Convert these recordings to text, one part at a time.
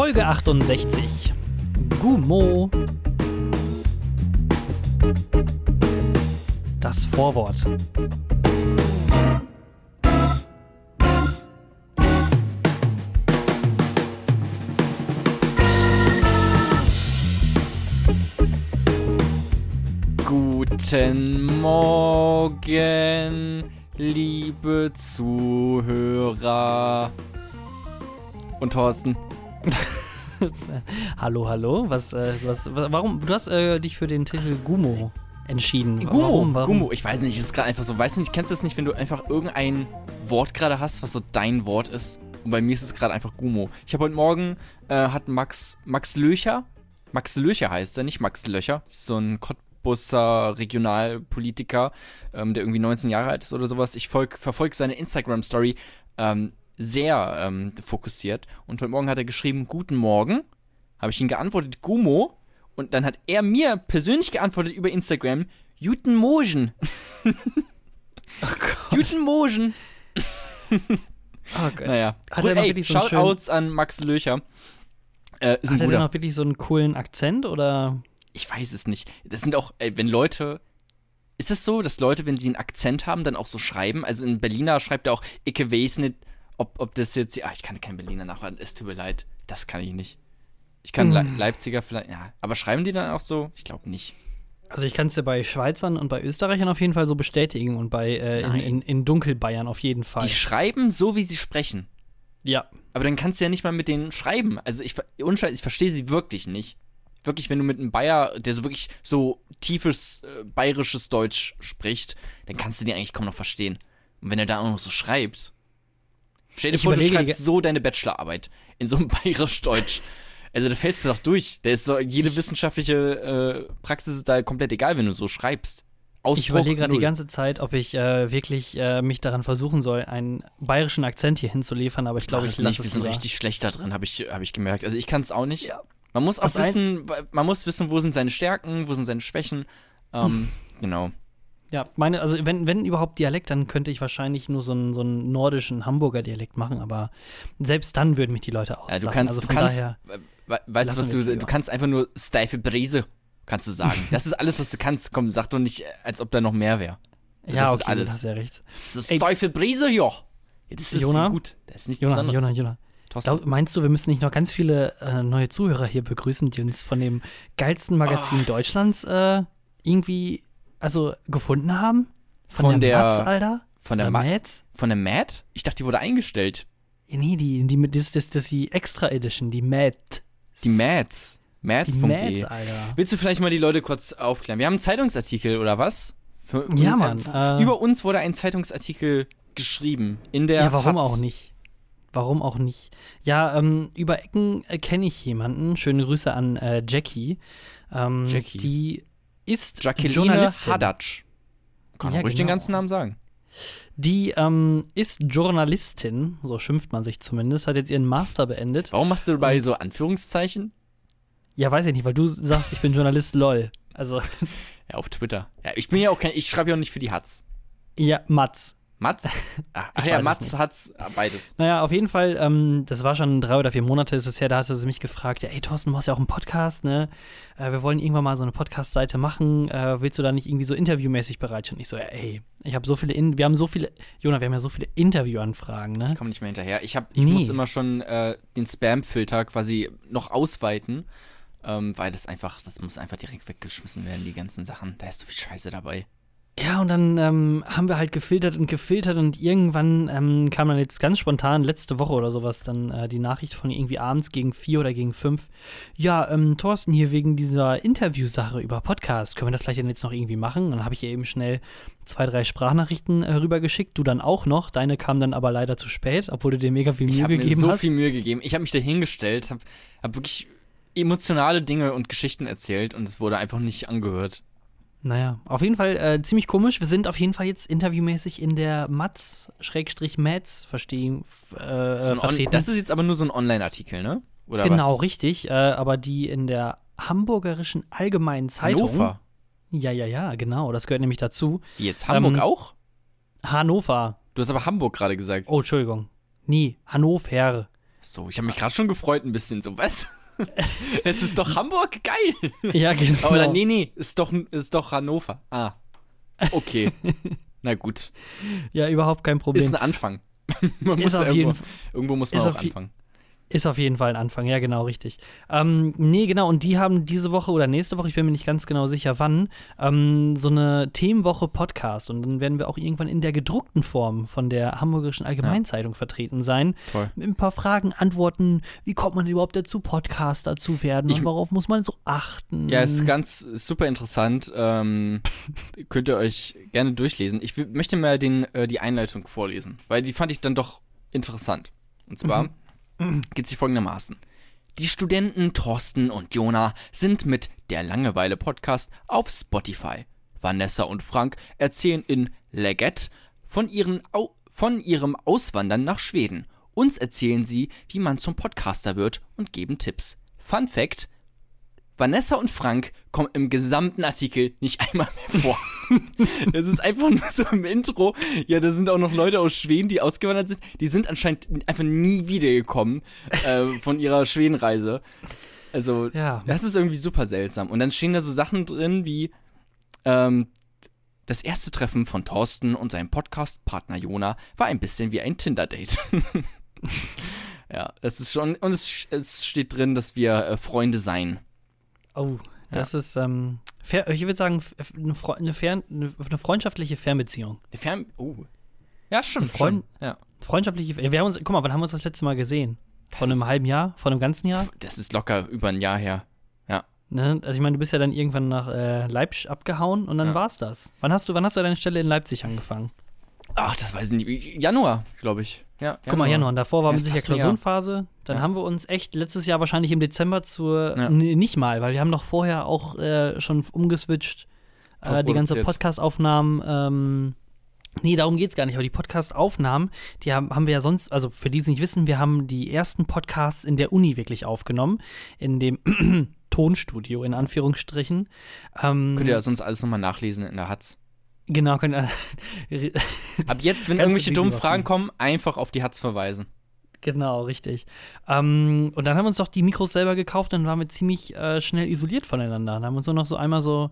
Folge 68. Gumo. Das Vorwort. Guten Morgen, liebe Zuhörer. Und Thorsten. hallo, hallo. Was, äh, was, warum? Du hast äh, dich für den Titel Gumo entschieden. Gumo, warum, warum? Gumo. Ich weiß nicht, es ist gerade einfach so. Weißt du nicht, kennst du das nicht, wenn du einfach irgendein Wort gerade hast, was so dein Wort ist? Und bei mir ist es gerade einfach Gumo. Ich habe heute Morgen, äh, hat Max, Max Löcher, Max Löcher heißt er, nicht Max Löcher, so ein Cottbus Busser Regionalpolitiker, ähm, der irgendwie 19 Jahre alt ist oder sowas. Ich verfolge seine Instagram-Story ähm, sehr ähm, fokussiert. Und heute Morgen hat er geschrieben, guten Morgen. Habe ich ihm geantwortet, Gumo. Und dann hat er mir persönlich geantwortet über Instagram, Juten Mogen. oh. Juten Mogen. oh Gott. Naja. Hat er ey, so Shoutouts an Max Löcher. Äh, hat er denn auch wirklich so einen coolen Akzent oder? ich weiß es nicht. Das sind auch, ey, wenn Leute. Ist es so, dass Leute, wenn sie einen Akzent haben, dann auch so schreiben? Also in Berliner schreibt er auch, ich weiß nicht, ob, ob das jetzt. Ah, ich kann kein Berliner nachmachen, es tut mir leid. Das kann ich nicht. Ich kann hm. Leipziger vielleicht, ja. Aber schreiben die dann auch so? Ich glaube nicht. Also ich kann es ja bei Schweizern und bei Österreichern auf jeden Fall so bestätigen und bei äh, in, in, in, Dunkelbayern auf jeden Fall. Die schreiben so, wie sie sprechen. Ja. Aber dann kannst du ja nicht mal mit denen schreiben. Also ich, ich verstehe sie wirklich nicht wirklich, wenn du mit einem Bayer, der so wirklich so tiefes äh, bayerisches Deutsch spricht, dann kannst du den eigentlich kaum noch verstehen. Und wenn er da auch noch so schreibt, stell dir ich vor, du schreibst so deine Bachelorarbeit in so einem bayerisch Deutsch. Also da fällst du doch durch. Da ist so, jede wissenschaftliche äh, Praxis ist da komplett egal, wenn du so schreibst. Ausdruck ich überlege gerade die ganze Zeit, ob ich äh, wirklich äh, mich daran versuchen soll, einen bayerischen Akzent hier hinzuliefern, aber ich glaube, ich lasse es Wir sind richtig schlecht da drin, habe ich, hab ich gemerkt. Also ich kann es auch nicht. Ja. Man muss auch wissen, man muss wissen, wo sind seine Stärken, wo sind seine Schwächen. Ähm, genau. Ja, meine, also wenn, wenn überhaupt Dialekt, dann könnte ich wahrscheinlich nur so einen, so einen nordischen Hamburger Dialekt machen, aber selbst dann würden mich die Leute auslachen. Ja, du kannst, also du kannst, daher, weißt du, was du, du kannst einfach nur steife Brise, kannst du sagen. das ist alles, was du kannst. Komm, sag doch nicht, als ob da noch mehr wäre. Also, ja, okay, das ist hast ja recht. Das ist steife Brise, ja. Das ist Jona? gut. Das ist nicht Jona, Besonderes. Jona, Jona. Glaub, meinst du, wir müssen nicht noch ganz viele äh, neue Zuhörer hier begrüßen, die uns von dem geilsten Magazin oh. Deutschlands äh, irgendwie also gefunden haben? Von, von der, der Mats, Alter? Von der Mats? Von der Matt? Ich dachte, die wurde eingestellt. Ja, nee, die, die, das, das, das ist die Extra Edition, die Matt. Die Mats. Mats.de. Mats, Alter. Willst du vielleicht mal die Leute kurz aufklären? Wir haben einen Zeitungsartikel, oder was? Für, ja, Mann. Äh, über uns wurde ein Zeitungsartikel geschrieben. In der Ja, warum Hatz. auch nicht? Warum auch nicht? Ja, ähm, über Ecken äh, kenne ich jemanden. Schöne Grüße an äh, Jackie. Ähm, Jackie. Die ist Jacqueline. Haddad. Kann ja, ruhig genau. den ganzen Namen sagen. Die ähm, ist Journalistin, so schimpft man sich zumindest, hat jetzt ihren Master beendet. Warum machst du dabei so Anführungszeichen? Ja, weiß ich nicht, weil du sagst, ich bin Journalist, lol. Also. Ja, auf Twitter. Ja, ich bin ja auch kein, ich schreibe ja auch nicht für die Hatz. Ja, Matz. Mats? Ach ja, Mats hat's beides. Naja, auf jeden Fall, ähm, das war schon drei oder vier Monate ist es her, da hatte sie mich gefragt, ja, ey Thorsten, du machst ja auch einen Podcast, ne? Äh, wir wollen irgendwann mal so eine Podcast-Seite machen. Äh, willst du da nicht irgendwie so interviewmäßig bereitstellen? Ich so, ja, ey, ich habe so viele, In wir haben so viele, Jonah, wir haben ja so viele Interviewanfragen, ne? Ich komme nicht mehr hinterher. Ich, hab, ich nee. muss immer schon äh, den Spam-Filter quasi noch ausweiten. Ähm, weil das einfach, das muss einfach direkt weggeschmissen werden, die ganzen Sachen. Da ist so viel Scheiße dabei. Ja, und dann ähm, haben wir halt gefiltert und gefiltert und irgendwann ähm, kam dann jetzt ganz spontan, letzte Woche oder sowas, dann äh, die Nachricht von irgendwie abends gegen vier oder gegen fünf. Ja, ähm, Thorsten hier wegen dieser Interviewsache über Podcast. Können wir das vielleicht jetzt noch irgendwie machen? Dann habe ich ihr eben schnell zwei, drei Sprachnachrichten äh, rübergeschickt. Du dann auch noch. Deine kam dann aber leider zu spät, obwohl du dir mega viel Mühe gegeben hast. Ich habe mir so viel Mühe gegeben. Ich habe mich da hingestellt, habe hab wirklich emotionale Dinge und Geschichten erzählt und es wurde einfach nicht angehört. Naja, auf jeden Fall äh, ziemlich komisch. Wir sind auf jeden Fall jetzt interviewmäßig in der Matz-Mats verstehen. Äh, das, ist das ist jetzt aber nur so ein Online-Artikel, ne? Oder genau, was? richtig. Äh, aber die in der Hamburgerischen Allgemeinen Zeitung. Hannover. Ja, ja, ja, genau. Das gehört nämlich dazu. Jetzt Hamburg ähm, auch? Hannover. Du hast aber Hamburg gerade gesagt. Oh, Entschuldigung. Nee, Hannover. So, ich habe mich gerade schon gefreut ein bisschen, so, was? es ist doch Hamburg, geil. Ja, genau. Aber dann, nee, nee, ist doch, ist doch Hannover. Ah, okay. Na gut. Ja, überhaupt kein Problem. Ist ein Anfang. man Ist muss auf ja jeden irgendwo, irgendwo muss man auch anfangen. Ist auf jeden Fall ein Anfang, ja, genau, richtig. Ähm, nee, genau, und die haben diese Woche oder nächste Woche, ich bin mir nicht ganz genau sicher wann, ähm, so eine Themenwoche Podcast. Und dann werden wir auch irgendwann in der gedruckten Form von der Hamburgischen Allgemeinzeitung vertreten sein. Toll. Mit ein paar Fragen, Antworten, wie kommt man überhaupt dazu, Podcaster zu werden Ich- und worauf muss man so achten? Ja, ist ganz super interessant. Ähm, könnt ihr euch gerne durchlesen. Ich möchte mal den, äh, die Einleitung vorlesen, weil die fand ich dann doch interessant. Und zwar geht sie folgendermaßen. Die Studenten Thorsten und Jona sind mit der Langeweile-Podcast auf Spotify. Vanessa und Frank erzählen in Leggett von, von ihrem Auswandern nach Schweden. Uns erzählen sie, wie man zum Podcaster wird und geben Tipps. Fun Fact: Vanessa und Frank kommen im gesamten Artikel nicht einmal mehr vor. Es ist einfach nur so im Intro. Ja, da sind auch noch Leute aus Schweden, die ausgewandert sind. Die sind anscheinend einfach nie wiedergekommen äh, von ihrer Schwedenreise. Also, Ja. das ist irgendwie super seltsam. Und dann stehen da so Sachen drin wie ähm, das erste Treffen von Thorsten und seinem Podcast-Partner Jona war ein bisschen wie ein Tinder-Date. ja, es ist schon, und es, es steht drin, dass wir äh, Freunde seien. Oh, das ist, ähm, fair, ich würde sagen, eine, Fre eine, fern eine, eine freundschaftliche Fernbeziehung. Die Fern oh. Ja, stimmt. Freund- schon. Ja. Freundschaftliche, wir haben uns, guck mal, wann haben wir uns das letzte Mal gesehen? Vor Das einem halben Jahr? Vor einem ganzen Jahr? Das ist locker über ein Jahr her. Ja. Ne? Also ich meine, du bist ja dann irgendwann nach äh, Leipzig abgehauen und dann Ja. war's das. Wann hast du, wann hast du deine Stelle in Leipzig angefangen? Ach, das weiß ich nicht. Januar, glaube ich. Ja, Guck mal, Januar, und davor war Ja, sicher. Klausurenphase. Dann Ja. haben wir uns echt letztes Jahr wahrscheinlich im Dezember zur, Ja. nee, nicht mal, weil wir haben noch vorher auch äh, schon umgeswitcht, äh, die ganze. Podcast-Aufnahmen, ähm, Nee, darum geht's gar nicht. Aber die Podcast-Aufnahmen, die haben, haben wir ja sonst, also für die es nicht wissen, wir haben die ersten Podcasts in der Uni wirklich aufgenommen. In dem Tonstudio, in Anführungsstrichen. Ähm, Könnt ihr ja sonst alles nochmal nachlesen in der Hatz. Genau, könnt ihr. Ab jetzt, wenn irgendwelche dummen Fragen kommen, einfach auf die Hatz verweisen. Genau, richtig. Ähm, und dann haben wir uns doch die Mikros selber gekauft und waren wir ziemlich äh, schnell isoliert voneinander. Dann haben wir uns nur noch so einmal so,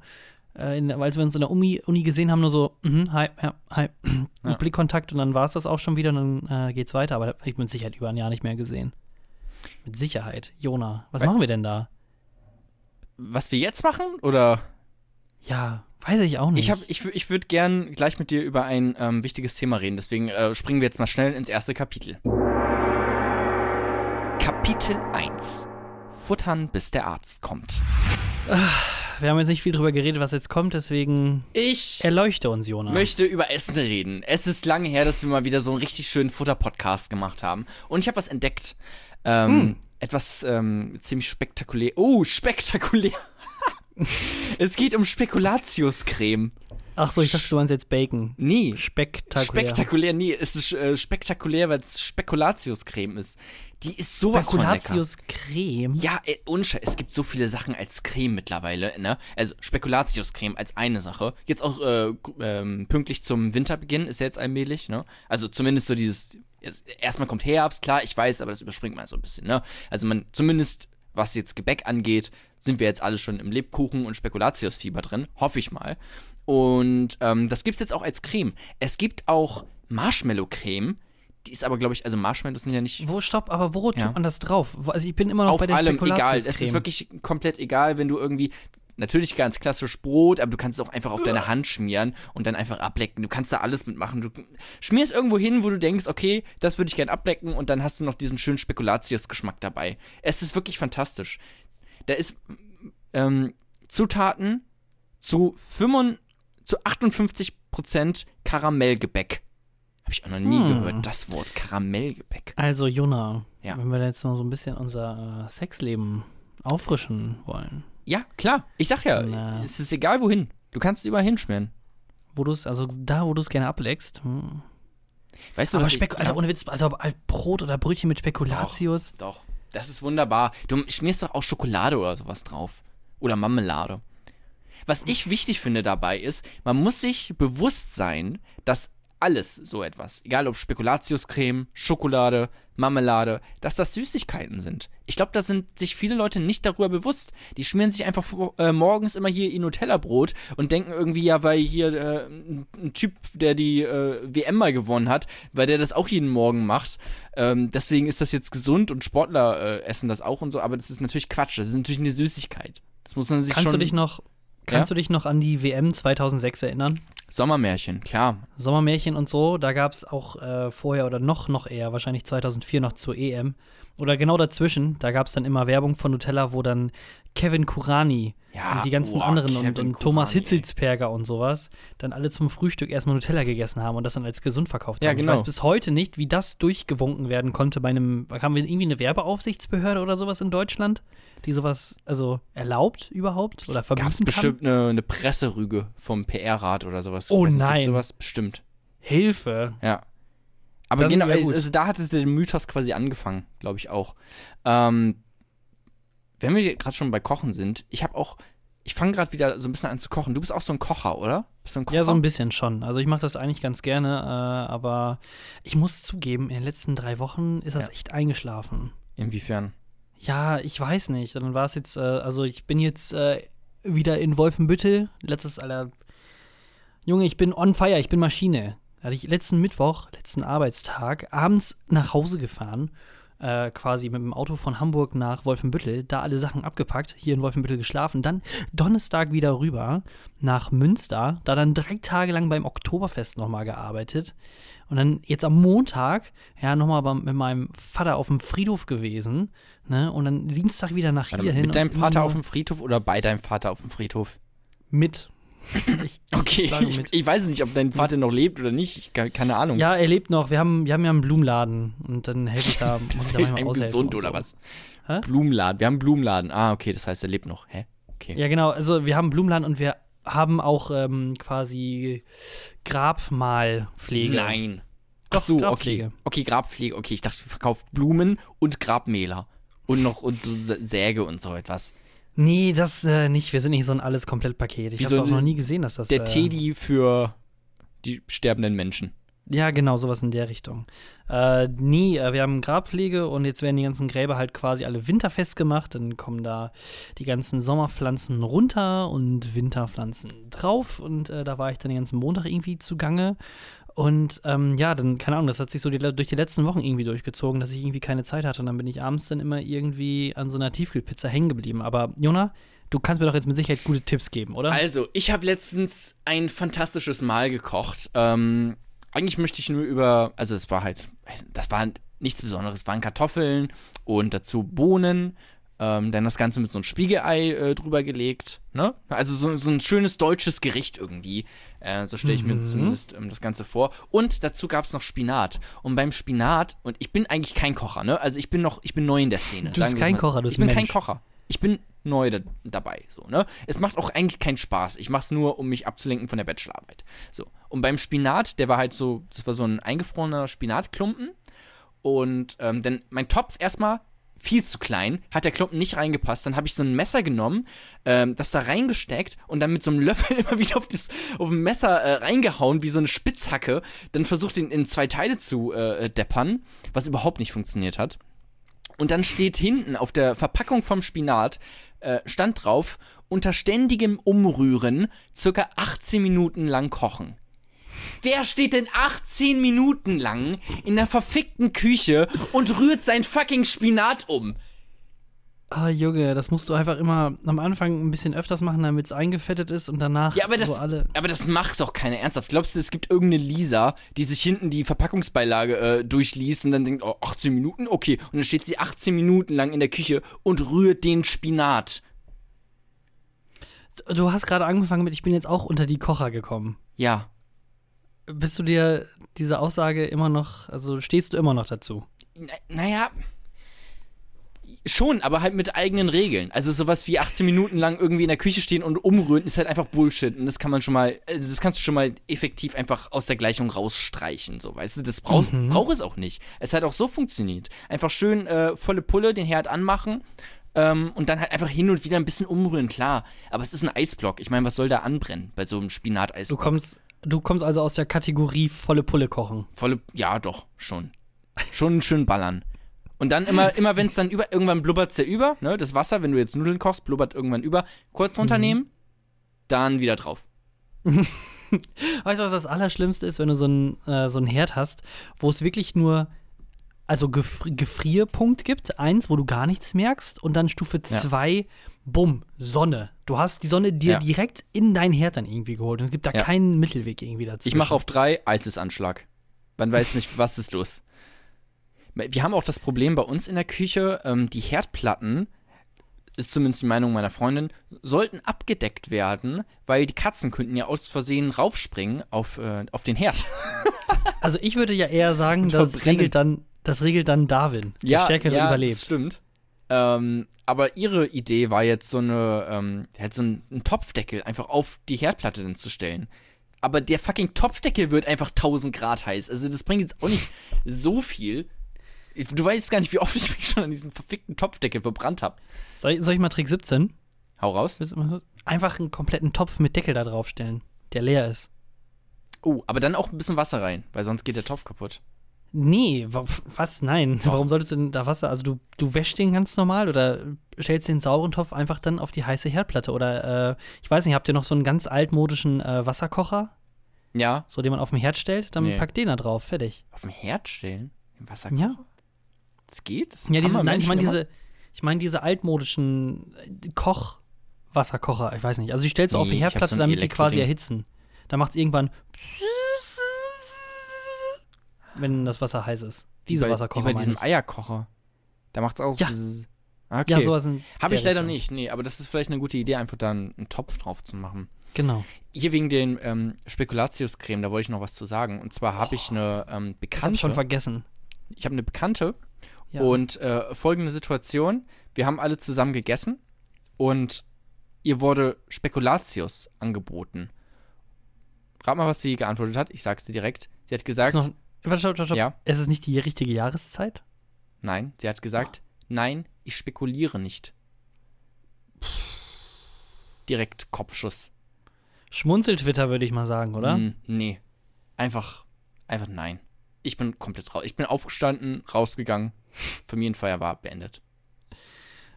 äh, in, als wir uns in der Uni, Uni gesehen haben, nur so, mhm, hi, ja, hi, Ja. Blickkontakt und dann war es das auch schon wieder und dann äh, geht's weiter. Aber ich mit Sicherheit über ein Jahr nicht mehr gesehen. Mit Sicherheit. Jona, was Weil- machen wir denn da? Was wir jetzt machen? Oder? Ja, weiß ich auch nicht. Ich, hab- ich, ich würde gern gleich mit dir über ein ähm, wichtiges Thema reden. Deswegen äh, springen wir jetzt mal schnell ins erste Kapitel. Kapitel 1. Futtern, bis der Arzt kommt. wir haben jetzt nicht viel drüber geredet, was jetzt kommt, deswegen Ich erleuchte uns, Jona. möchte über Essen reden. Es ist lange her, dass wir mal wieder so einen richtig schönen Futter-Podcast gemacht haben. Und ich habe was entdeckt. Ähm, Etwas ähm, ziemlich spektakulär. Oh, spektakulär. es geht um Spekulatiuscreme. Ach so, ich dachte, du meinst jetzt Bacon. Nee. Spektakulär. Spektakulär, nee, es ist äh, spektakulär, weil es Spekulatiuscreme ist. Die ist sowas von. Spekulatius-Creme. Ja, äh, es gibt so viele Sachen als Creme mittlerweile, ne? Also Spekulatiuscreme als eine Sache. Jetzt auch äh, ähm, pünktlich zum Winterbeginn ist ja jetzt allmählich, ne? Also zumindest so dieses, es- erstmal kommt Herbst, klar, ich weiß, aber das überspringt man so ein bisschen, ne? Also man, zumindest was jetzt Gebäck angeht, sind wir jetzt alle schon im Lebkuchen- und Spekulatiusfieber drin, hoffe ich mal. Und ähm, das gibt's jetzt auch als Creme. Es gibt auch Marshmallow-Creme, die ist aber, glaube ich, also Marshmallows sind ja nicht Wo, stopp, aber wo Ja. tut man das drauf? Also ich bin immer noch auf bei der allem egal. Es ist wirklich komplett egal, wenn du irgendwie natürlich ganz klassisch Brot, aber du kannst es auch einfach auf deine Hand schmieren und dann einfach ablecken. Du kannst da alles mitmachen. Du schmierst irgendwo hin, wo du denkst, okay, das würde ich gern ablecken und dann hast du noch diesen schönen Spekulatius-Geschmack dabei. Es ist wirklich fantastisch. Da ist ähm, Zutaten zu, 55, zu 58% Karamellgebäck. Habe ich auch noch nie Hm. gehört, das Wort Karamellgebäck. Also, Jona, Ja. wenn wir jetzt noch so ein bisschen unser äh, Sexleben auffrischen wollen, Ja, klar. Ich sag ja, Dann, äh, es ist egal wohin. Du kannst überall hinschmieren. wo du es, also da, wo du es gerne ableckst. Hm. Weißt du, Aber was Spek ich, Alter, ohne Witz, also Brot oder Brötchen mit Spekulatius. Doch, das ist wunderbar. Du schmierst doch auch Schokolade oder sowas drauf. Oder Marmelade. Was ich wichtig finde dabei ist, man muss sich bewusst sein, dass alles so etwas, egal ob Spekulatiuscreme, Schokolade, Marmelade, dass das Süßigkeiten sind. Ich glaube, da sind sich viele Leute nicht darüber bewusst. Die schmieren sich einfach äh, morgens immer hier ihr Nutella-Brot und denken irgendwie, ja, weil hier äh, ein Typ, der die äh, WM mal gewonnen hat, weil der das auch jeden Morgen macht. Ähm, deswegen ist das jetzt gesund und Sportler äh, essen das auch und so, aber das ist natürlich Quatsch. Das ist natürlich eine Süßigkeit. Das muss man sich Kannst schon. du dich noch, kannst Ja? du dich noch an die WM 2006 erinnern? Sommermärchen, klar. Sommermärchen und so, da gab es auch äh, vorher oder noch, noch eher, wahrscheinlich 2004 noch zur EM. Oder genau dazwischen, da gab es dann immer Werbung von Nutella, wo dann Kevin Kurani Ja, und die ganzen boah, anderen und, Kevin und Thomas Kurani, ey. Hitzelsperger und sowas dann alle zum Frühstück erstmal Nutella gegessen haben und das dann als gesund verkauft Ja, haben. genau. Ich weiß bis heute nicht, wie das durchgewunken werden konnte bei einem, haben wir irgendwie eine Werbeaufsichtsbehörde oder sowas in Deutschland, die sowas also erlaubt überhaupt oder Gab es verbieten kann? bestimmt eine, eine Presserüge vom PR-Rat oder sowas. Oh Weiß nicht, nein. Sowas bestimmt. Hilfe. Ja. Aber Dann- genau, ja, also, also da hat es der Mythos quasi angefangen, glaube ich auch. Ähm, wenn wir gerade schon bei Kochen sind, ich habe auch, ich fange gerade wieder so ein bisschen an zu kochen. Du bist auch so ein Kocher, oder? Du ein Kocher? Ja, so ein bisschen schon. Also ich mache das eigentlich ganz gerne, äh, aber ich muss zugeben, in den letzten drei Wochen ist das Ja. echt eingeschlafen. Inwiefern? Ja, ich weiß nicht. Dann war es jetzt, äh, also ich bin jetzt äh, wieder in Wolfenbüttel. Letztes, Alter. Junge, ich bin on fire, ich bin Maschine. Da hatte ich letzten Mittwoch, letzten Arbeitstag, abends nach Hause gefahren, äh, quasi mit dem Auto von Hamburg nach Wolfenbüttel, da alle Sachen abgepackt, hier in Wolfenbüttel geschlafen, dann Donnerstag wieder rüber nach Münster, da dann drei Tage lang beim Oktoberfest nochmal gearbeitet und dann jetzt am Montag, ja, nochmal mit meinem Vater auf dem Friedhof gewesen, ne, und dann Dienstag wieder nach hier mal, hin. mit deinem Vater auf dem Friedhof oder bei deinem Vater auf dem Friedhof? Mit. Ich, Okay, ich ich, weiß nicht, ob dein Vater noch lebt oder nicht. Ich, ke- keine Ahnung. Ja, er lebt noch. Wir haben, wir haben ja einen Blumenladen und dann helfe ich da. das da manchmal gesund und oder so. was? Hä? Blumenladen. Wir haben einen Blumenladen. Ah, okay, das heißt, er lebt noch. Hä? Okay. Ja, genau. Also, wir haben einen Blumenladen und wir haben auch ähm, quasi Grabmalpflege. Nein. Doch, Ach so, Grabpflege. okay. Okay, Grabpflege. Okay, ich dachte, du verkaufst Blumen und Grabmäler. Und noch und so Sä- Säge und so etwas. Nee, das äh, nicht. Wir sind nicht so ein alles Komplettpaket. Ich Wie habe so auch noch nie gesehen, dass das. Der äh, Teddy für die sterbenden Menschen. Ja, genau, sowas in der Richtung. Äh, nie, äh, wir haben Grabpflege und jetzt werden die ganzen Gräber halt quasi alle winterfest gemacht. Dann kommen da die ganzen Sommerpflanzen runter und Winterpflanzen drauf. Und äh, da war ich dann den ganzen Montag irgendwie zugange. Und ähm, ja, dann, keine Ahnung, das hat sich so die, durch die letzten Wochen irgendwie durchgezogen, dass ich irgendwie keine Zeit hatte. Und dann bin ich abends dann immer irgendwie an so einer Tiefkühlpizza hängen geblieben. Aber Jona, du kannst mir doch jetzt mit Sicherheit gute Tipps geben, oder? Also, ich habe letztens ein fantastisches Mahl gekocht. Ähm, eigentlich möchte ich nur über, also es war halt, das war nichts Besonderes, es waren Kartoffeln und dazu Bohnen, ähm, dann das Ganze mit so einem Spiegelei äh, drüber gelegt, ne? Also so, so ein schönes deutsches Gericht irgendwie. Äh, so stelle ich mir Mhm. zumindest ähm, das Ganze vor. Und dazu gab es noch Spinat. Und beim Spinat, und ich bin eigentlich kein Kocher, ne? Also ich bin noch, ich bin neu in der Szene. Du bist kein mal. Kocher, du bist Ich bin ein kein Mensch. Kocher. Ich bin neu da, dabei, so, ne? Es macht auch eigentlich keinen Spaß. Ich mach's nur, um mich abzulenken von der Bachelorarbeit. So. Und beim Spinat, der war halt so, das war so ein eingefrorener Spinatklumpen. Und ähm, dann mein Topf erstmal viel zu klein, hat der Klumpen nicht reingepasst. Dann habe ich so ein Messer genommen, ähm, das da reingesteckt und dann mit so einem Löffel immer wieder auf das auf dem Messer äh, reingehauen, wie so eine Spitzhacke. Dann versucht, ihn in zwei Teile zu äh, deppern, was überhaupt nicht funktioniert hat. Und dann steht hinten auf der Verpackung vom Spinat, äh, stand drauf, unter ständigem Umrühren circa 18 Minuten lang kochen. Wer steht denn 18 Minuten lang in der verfickten Küche und rührt sein fucking Spinat um? Ah, Junge, das musst du einfach immer am Anfang ein bisschen öfters machen, damit es eingefettet ist und danach Ja, aber das, so alle. aber das macht doch keiner ernsthaft. Glaubst du, es gibt irgendeine Lisa, die sich hinten die Verpackungsbeilage äh, durchliest und dann denkt, oh, 18 Minuten? Okay. Und dann steht sie 18 Minuten lang in der Küche und rührt den Spinat. Du hast gerade angefangen mit, ich bin jetzt auch unter die Kocher gekommen. Ja. Bist du dir diese Aussage immer noch, also stehst du immer noch dazu? Na, naja. Schon, aber halt mit eigenen Regeln. Also sowas wie 18 Minuten lang irgendwie in der Küche stehen und umrühren ist halt einfach Bullshit. Und das kann man schon mal, also das kannst du schon mal effektiv einfach aus der Gleichung rausstreichen. So, weißt du, das braucht Mhm. braucht es auch nicht. Es hat auch so funktioniert. Einfach schön äh, volle Pulle den Herd anmachen. Ähm, und dann halt einfach hin und wieder ein bisschen umrühren, klar. Aber es ist ein Eisblock. Ich meine, was soll da anbrennen bei so einem Du Spinat-Eisblock? kommst Du kommst also aus der Kategorie volle Pulle kochen. Volle, ja, doch, schon. Schon schön ballern. Und dann immer, immer wenn es dann über, irgendwann blubbert es ja über, ne? Das Wasser, wenn du jetzt Nudeln kochst, blubbert irgendwann über. Kurz runternehmen, dann wieder drauf. Weißt du, was das Allerschlimmste ist, wenn du so einen äh, so einen Herd hast, wo es wirklich nur also Gefri Gefrierpunkt gibt, eins, wo du gar nichts merkst, und dann Stufe zwei, bumm, Sonne. Du hast die Sonne dir Ja. direkt in deinen Herd dann irgendwie geholt. Und es gibt da Ja. keinen Mittelweg irgendwie dazwischen. Ich mache auf drei, Eisesanschlag. Man weiß nicht, was ist los. Wir haben auch das Problem bei uns in der Küche, ähm, die Herdplatten, ist zumindest die Meinung meiner Freundin, sollten abgedeckt werden, weil die Katzen könnten ja aus Versehen raufspringen auf, äh, auf den Herd. Also ich würde ja eher sagen, das regelt dann, das regelt dann Darwin. Der Stärkere ja, das überlebt. stimmt. Ähm, aber ihre Idee war jetzt so eine, ähm, halt so einen, einen Topfdeckel einfach auf die Herdplatte dann zu stellen. Aber der fucking Topfdeckel wird einfach 1000 Grad heiß. Also das bringt jetzt auch nicht so viel. Ich- Du weißt gar nicht, wie oft ich mich schon an diesen verfickten Topfdeckel verbrannt habe. Soll, ich- soll ich mal Trick 17? Hau raus. Einfach einen kompletten Topf mit Deckel da draufstellen, der leer ist. Oh, aber dann auch ein bisschen Wasser rein, weil sonst geht der Topf kaputt. Nee, wa- was? Nein. Doch. Warum solltest du denn da Wasser? Also du, du wäschst den ganz normal oder stellst den sauren Topf einfach dann auf die heiße Herdplatte oder äh, ich weiß nicht, habt ihr noch so einen ganz altmodischen äh, Wasserkocher, Ja, so den man auf dem Herd stellt? Dann Nee. packt den da drauf, fertig. auf dem Herd stellen? Im Wasser Ja. Das geht? Das Ja, diese, nein, ich meine diese, ich meine diese altmodischen äh, Koch Wasserkocher, ich weiß nicht. Also die stellst du auf Nee, die ich hab Herdplatte, so damit die quasi erhitzen. Da macht es irgendwann wenn das Wasser heiß ist. Diese bei, Wasserkocher Wie bei diesem ich. Eierkocher. Da macht's auch. Ja. Okay. Ja, sowas Habe ich leider Richtung. nicht, nee, aber das ist vielleicht eine gute Idee, einfach da einen, einen Topf drauf zu machen. Genau. Hier wegen den ähm, Spekulatius-Creme, da wollte ich noch was zu sagen. Und zwar habe ich eine ähm, Ich habe schon Bekannte. vergessen. Ich habe eine Bekannte Ja. und äh, folgende Situation: Wir haben alle zusammen gegessen und ihr wurde Spekulatius angeboten. Rat mal, was sie geantwortet hat. Ich sag's dir direkt. Sie hat gesagt, warte, stopp, stopp, stopp. Ja. Es ist nicht die richtige Jahreszeit? nein. Sie hat gesagt, nein, ich spekuliere nicht. Direkt Kopfschuss. Schmunzel-Twitter, würde ich mal sagen, oder? Mm, nee. Einfach, einfach nein. Ich bin komplett raus. Ich bin aufgestanden, rausgegangen. Familienfeier war beendet.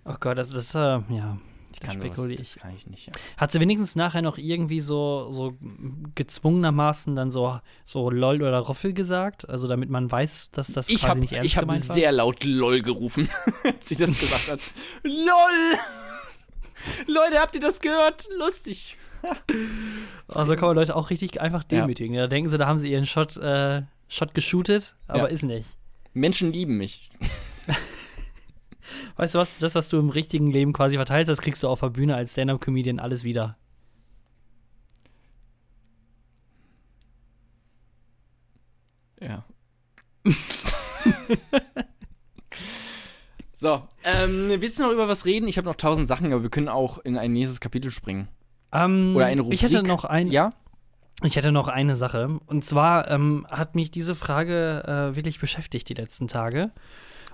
Oh Gott, das ist, äh, ja. Ich kann spekuliere das ich. kann ich nicht. Ja. Hat sie wenigstens nachher noch irgendwie so, so gezwungenermaßen dann so, so LOL oder Roffel gesagt? Also damit man weiß, dass das Ich quasi habe nicht ernst ich hab gemeint war? sehr laut LOL gerufen, als sie das gesagt hat. LOL! Leute, habt ihr das gehört? Lustig. Also kann man Leute auch richtig einfach Ja. demütigen. Da denken sie, da haben sie ihren Shot, äh, Shot geshootet, aber Ja. ist nicht. Menschen lieben mich. Weißt du was, das, was du im richtigen Leben quasi verteilst, das kriegst du auf der Bühne als Stand-Up-Comedian alles wieder. Ja. so, ähm, willst du noch über was reden? Ich habe noch tausend Sachen, aber wir können auch in ein nächstes Kapitel springen. Ähm, Oder eine Rubrik. Ich hätte noch ein, Ja? Ich hätte noch eine Sache. Und zwar ähm, hat mich diese Frage äh, wirklich beschäftigt die letzten Tage.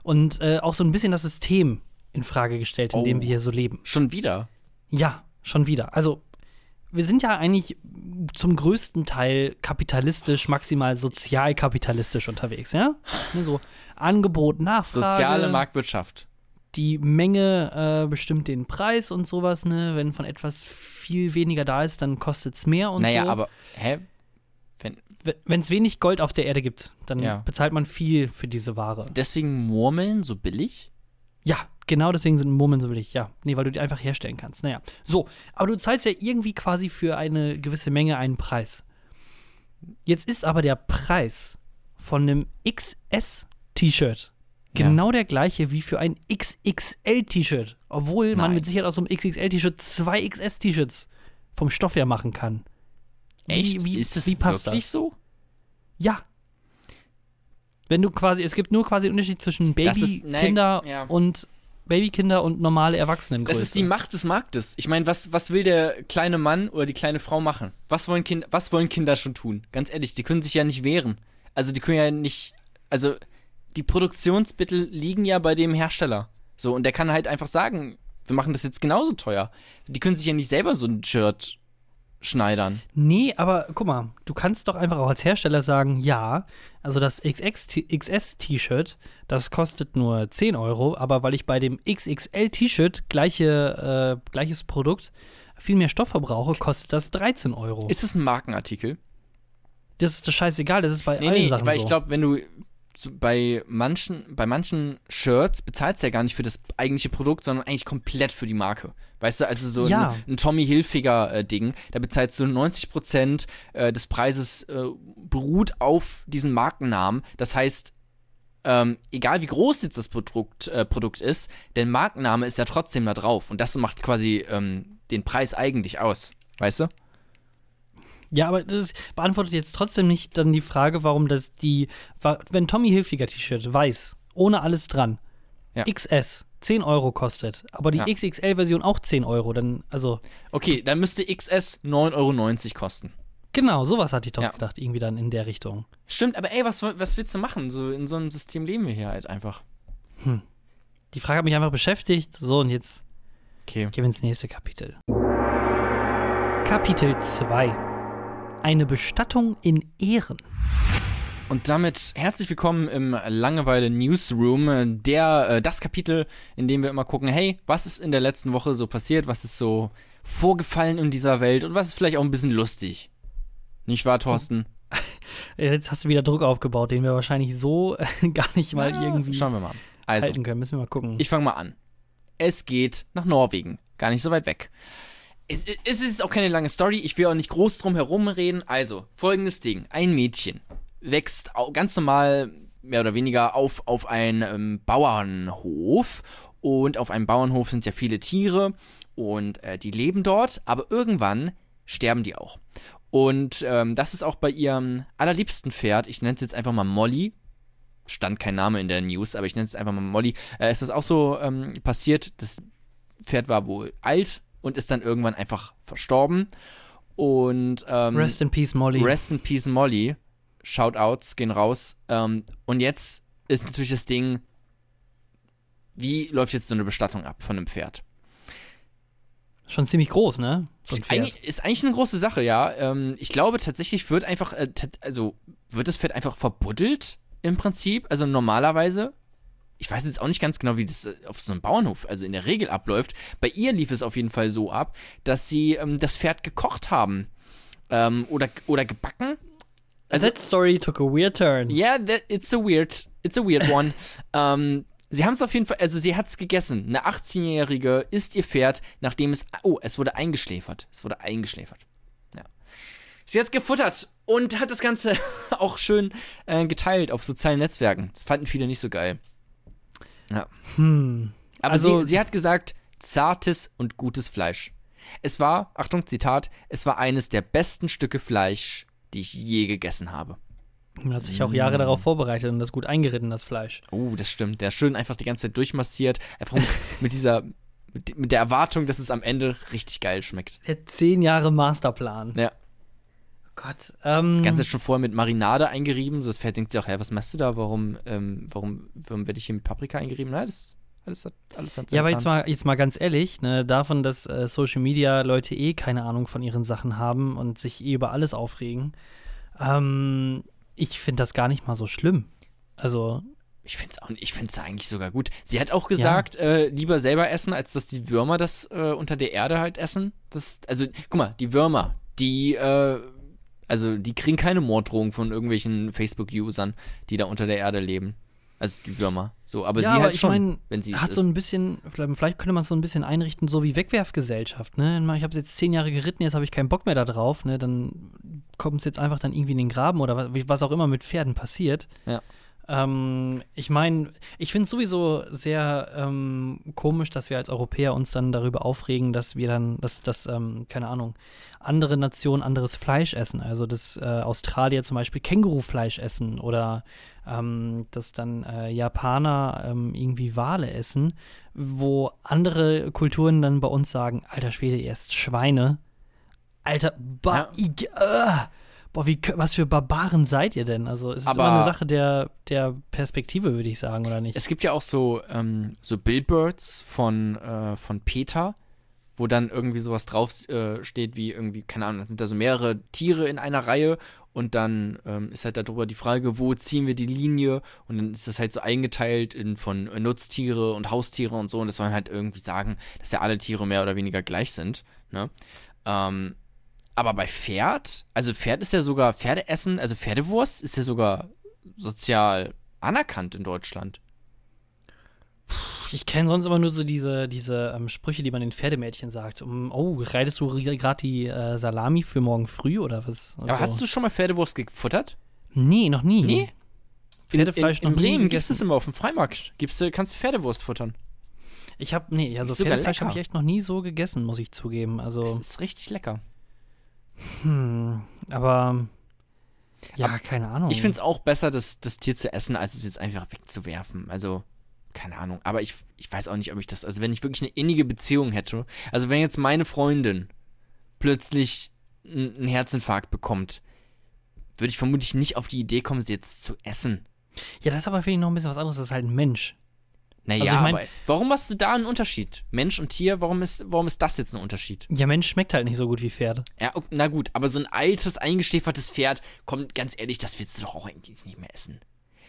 Und äh, auch so ein bisschen das System in Frage gestellt, in dem Oh. wir hier so leben. Schon wieder? Ja, schon wieder. Also, wir sind ja eigentlich zum größten Teil kapitalistisch, maximal sozialkapitalistisch unterwegs, ja? Ne, So Angebot, Nachfrage. Soziale Marktwirtschaft. die Menge äh, bestimmt den Preis und sowas, ne? Wenn von etwas viel weniger da ist, dann kostet es mehr und naja, so. aber, hä? Wenn, es wenig Gold auf der Erde gibt, dann Ja. bezahlt man viel für diese Ware. deswegen Murmeln so billig? Ja, genau deswegen sind Murmeln so billig, ja. Nee, weil du die einfach herstellen kannst. Naja. So, aber du zahlst ja irgendwie quasi für eine gewisse Menge einen Preis. Jetzt ist aber der Preis von einem XS-T-Shirt Ja. genau der gleiche wie für ein XXL-T-Shirt. Obwohl man Nein. mit Sicherheit aus so einem XXL-T-Shirt zwei XS-T-Shirts vom Stoff her machen kann. Echt? Wie, wie, ist das wie passt das? so? Ja. Wenn du quasi, es gibt nur quasi einen Unterschied zwischen Babykinder ja. und Babykinder und normale Erwachsenengröße. Das ist die Macht des Marktes. Ich meine, was, was will der kleine Mann oder die kleine Frau machen? Was wollen, kind, was wollen Kinder schon tun? Ganz ehrlich, die können sich ja nicht wehren. Also die können ja nicht. Also die Produktionsmittel liegen ja bei dem Hersteller. So, und der kann halt einfach sagen, wir machen das jetzt genauso teuer. Die können sich ja nicht selber so ein Shirt schneidern. Nee, aber guck mal, du kannst doch einfach auch als Hersteller sagen, ja, also das XS-T-Shirt, das kostet nur 10 Euro, aber weil ich bei dem XXL-T-Shirt gleiche, äh, gleiches Produkt viel mehr Stoff verbrauche, kostet das 13 Euro. Ist es ein Markenartikel? Das ist das scheißegal, das ist bei Nee, allen nee, Sachen weil so. ich glaube, wenn du bei manchen, bei manchen Shirts bezahlst du ja gar nicht für das eigentliche Produkt, sondern eigentlich komplett für die Marke. Weißt du, also so Ja. ein, ein Tommy Hilfiger äh, Ding, da bezahlst du 90% äh, des Preises äh, beruht auf diesen Markennamen. Das heißt, ähm, egal wie groß jetzt das Produkt, äh, Produkt ist, der Markenname ist ja trotzdem da drauf. Und das macht quasi ähm, den Preis eigentlich aus. Weißt du? Ja, aber das beantwortet jetzt trotzdem nicht dann die Frage, warum das die, wenn Tommy Hilfiger T-Shirt weiß, ohne alles dran, Ja. XS 10 Euro kostet, aber die Ja. XXL-Version auch 10 Euro, dann, also, Okay, dann müsste XS 9,90 Euro kosten. genau, sowas hatte ich doch Ja. gedacht, irgendwie dann in der Richtung. Stimmt, aber ey, was, was willst du machen? So in so einem System leben wir hier halt einfach. Die Frage hat mich einfach beschäftigt. So, und jetzt Okay. gehen wir ins nächste Kapitel. Kapitel 2. Eine Bestattung in Ehren. Und damit herzlich willkommen im Langeweile Newsroom, äh, der äh, das Kapitel, in dem wir immer gucken, hey, was ist in der letzten Woche so passiert, was ist so vorgefallen in dieser Welt und was ist vielleicht auch ein bisschen lustig. Nicht wahr, Thorsten? Jetzt hast du wieder Druck aufgebaut, den wir wahrscheinlich so gar nicht mal Ja, irgendwie Schauen wir mal. Also, halten können. Müssen wir mal gucken. ich fange mal an. Es geht nach Norwegen, gar nicht so weit weg. Es, es ist auch keine lange Story, ich will auch nicht groß drum herum reden. Also, folgendes Ding: Ein Mädchen wächst ganz normal, mehr oder weniger, auf, auf einen ähm, Bauernhof. Und auf einem Bauernhof sind ja viele Tiere und äh, die leben dort, aber irgendwann sterben die auch. Und ähm, das ist auch bei ihrem allerliebsten Pferd, ich nenne es jetzt einfach mal Molly, stand kein Name in der News, aber ich nenne es einfach mal Molly, äh, ist das auch so ähm, passiert. Das Pferd war wohl alt und ist dann irgendwann einfach verstorben. Und ähm, Rest in Peace, Molly. Rest in Peace Molly. Shoutouts gehen raus. Ähm, und jetzt ist natürlich das Ding, wie läuft jetzt so eine Bestattung ab von einem Pferd? Schon ziemlich groß, ne? Eigentlich, ist eigentlich eine große Sache, ja. Ähm, ich glaube tatsächlich wird einfach, äh, also wird das Pferd einfach verbuddelt im Prinzip. Also normalerweise. Ich weiß jetzt auch nicht ganz genau, wie das äh, auf so einem Bauernhof, also in der Regel abläuft. Bei ihr lief es auf jeden Fall so ab, dass sie ähm, das Pferd gekocht haben. Ähm, oder, oder gebacken. Also, That story took a weird turn. yeah, that, it's a weird, it's a weird one. ähm, sie haben es auf jeden Fall, also sie hat es gegessen. Eine 18-Jährige isst ihr Pferd, nachdem es, oh, es wurde eingeschläfert. Es wurde eingeschläfert. Ja. Sie hat es gefuttert und hat das Ganze auch schön äh, geteilt auf sozialen Netzwerken. Das fanden viele nicht so geil. Hm. Aber Also- sie, sie hat gesagt, zartes und gutes Fleisch. Es war, Achtung, Zitat, es war eines der besten Stücke Fleisch, die ich je gegessen habe. Man hat sich auch Jahre darauf vorbereitet und das gut eingeritten, das Fleisch. Oh, das stimmt. Der schön einfach die ganze Zeit durchmassiert. Einfach mit, mit dieser, mit, der Erwartung, dass es am Ende richtig geil schmeckt. Der zehn Jahre Masterplan. Ja. Gott. Ähm, Die ganze Zeit schon vorher mit Marinade eingerieben. So das Pferd denkt sich auch, hä, was machst du da? Warum, ähm, warum, warum werde ich hier mit Paprika eingerieben? Na, das alles hat, alles hat ja, aber jetzt mal, jetzt mal ganz ehrlich, ne, davon, dass äh, Social Media Leute eh keine Ahnung von ihren Sachen haben und sich eh über alles aufregen, ähm, ich finde das gar nicht mal so schlimm. Also, Ich finde es auch, ich find's eigentlich sogar gut. Sie hat auch gesagt, äh, lieber selber essen, als dass die Würmer das äh, unter der Erde halt essen. Das, also, guck mal, die Würmer, die, äh, also die kriegen keine Morddrohungen von irgendwelchen Facebook-Usern, die da unter der Erde leben. Also die Würmer. So, aber ja, sie aber halt ich schon, mein, wenn sie es hat so ein bisschen, vielleicht, könnte man es so ein bisschen einrichten, so wie Wegwerfgesellschaft, ne? Ich habe jetzt zehn Jahre geritten, jetzt habe ich keinen Bock mehr da drauf, ne? Dann kommt es jetzt einfach dann irgendwie in den Graben oder was, was auch immer mit Pferden passiert. Ja. Ähm, ich meine, ich finde es sowieso sehr ähm, komisch, dass wir als Europäer uns dann darüber aufregen, dass wir dann, dass, dass ähm, keine Ahnung, andere Nationen anderes Fleisch essen. Also, dass äh, Australier zum Beispiel Kängurufleisch essen oder ähm, dass dann äh, Japaner ähm, irgendwie Wale essen, wo andere Kulturen dann bei uns sagen: Alter Schwede, ihr esst Schweine. Alter, ba Ja. ig- äh, boah, wie, was für Barbaren seid ihr denn? Also, es ist Aber- immer eine Sache der, der Perspektive, würde ich sagen, oder nicht? Es gibt ja auch so, ähm, so Billboards von, äh, von Peter, wo dann irgendwie sowas drauf äh, steht wie irgendwie, keine Ahnung, sind da so mehrere Tiere in einer Reihe und dann ähm, ist halt darüber die Frage, wo ziehen wir die Linie und dann ist das halt so eingeteilt in von Nutztiere und Haustiere und so und das sollen halt irgendwie sagen, dass ja alle Tiere mehr oder weniger gleich sind, ne? Ähm, aber bei Pferd, also Pferd ist ja sogar, Pferdeessen, also Pferdewurst ist ja sogar sozial anerkannt in Deutschland. Ich kenne sonst immer nur so diese, diese ähm, Sprüche, die man den Pferdemädchen sagt. Um, oh, reitest du gerade die äh, Salami für morgen früh oder was? Also, Aber hast du schon mal Pferdewurst gefuttert? Nee, noch nie. Nee? Pferdefleisch in, in, noch in nie Bremen gibt es gegessen. immer auf dem Freimarkt. Gibt's, äh, kannst du Pferdewurst futtern. Ich habe nee, also Pferdefleisch habe ich echt noch nie so gegessen, muss ich zugeben. Also, Das ist richtig lecker. Hm, aber ja, Aber keine Ahnung. Ich finde es auch besser, das, das Tier zu essen, als es jetzt einfach wegzuwerfen. Also, keine Ahnung. Aber ich, ich weiß auch nicht, ob ich das. Also, wenn ich wirklich eine innige Beziehung hätte. Also, wenn jetzt meine Freundin plötzlich einen Herzinfarkt bekommt, würde ich vermutlich nicht auf die Idee kommen, sie jetzt zu essen. ja, das ist aber finde ich noch ein bisschen was anderes. Das ist halt ein Mensch. Naja, Also ich mein- aber warum hast du da einen Unterschied? Mensch und Tier, warum ist, warum ist das jetzt ein Unterschied? Ja, Mensch schmeckt halt nicht so gut wie Pferde. Ja, na gut, aber so ein altes, eingeschläfertes Pferd, kommt ganz ehrlich, das willst du doch auch eigentlich nicht mehr essen.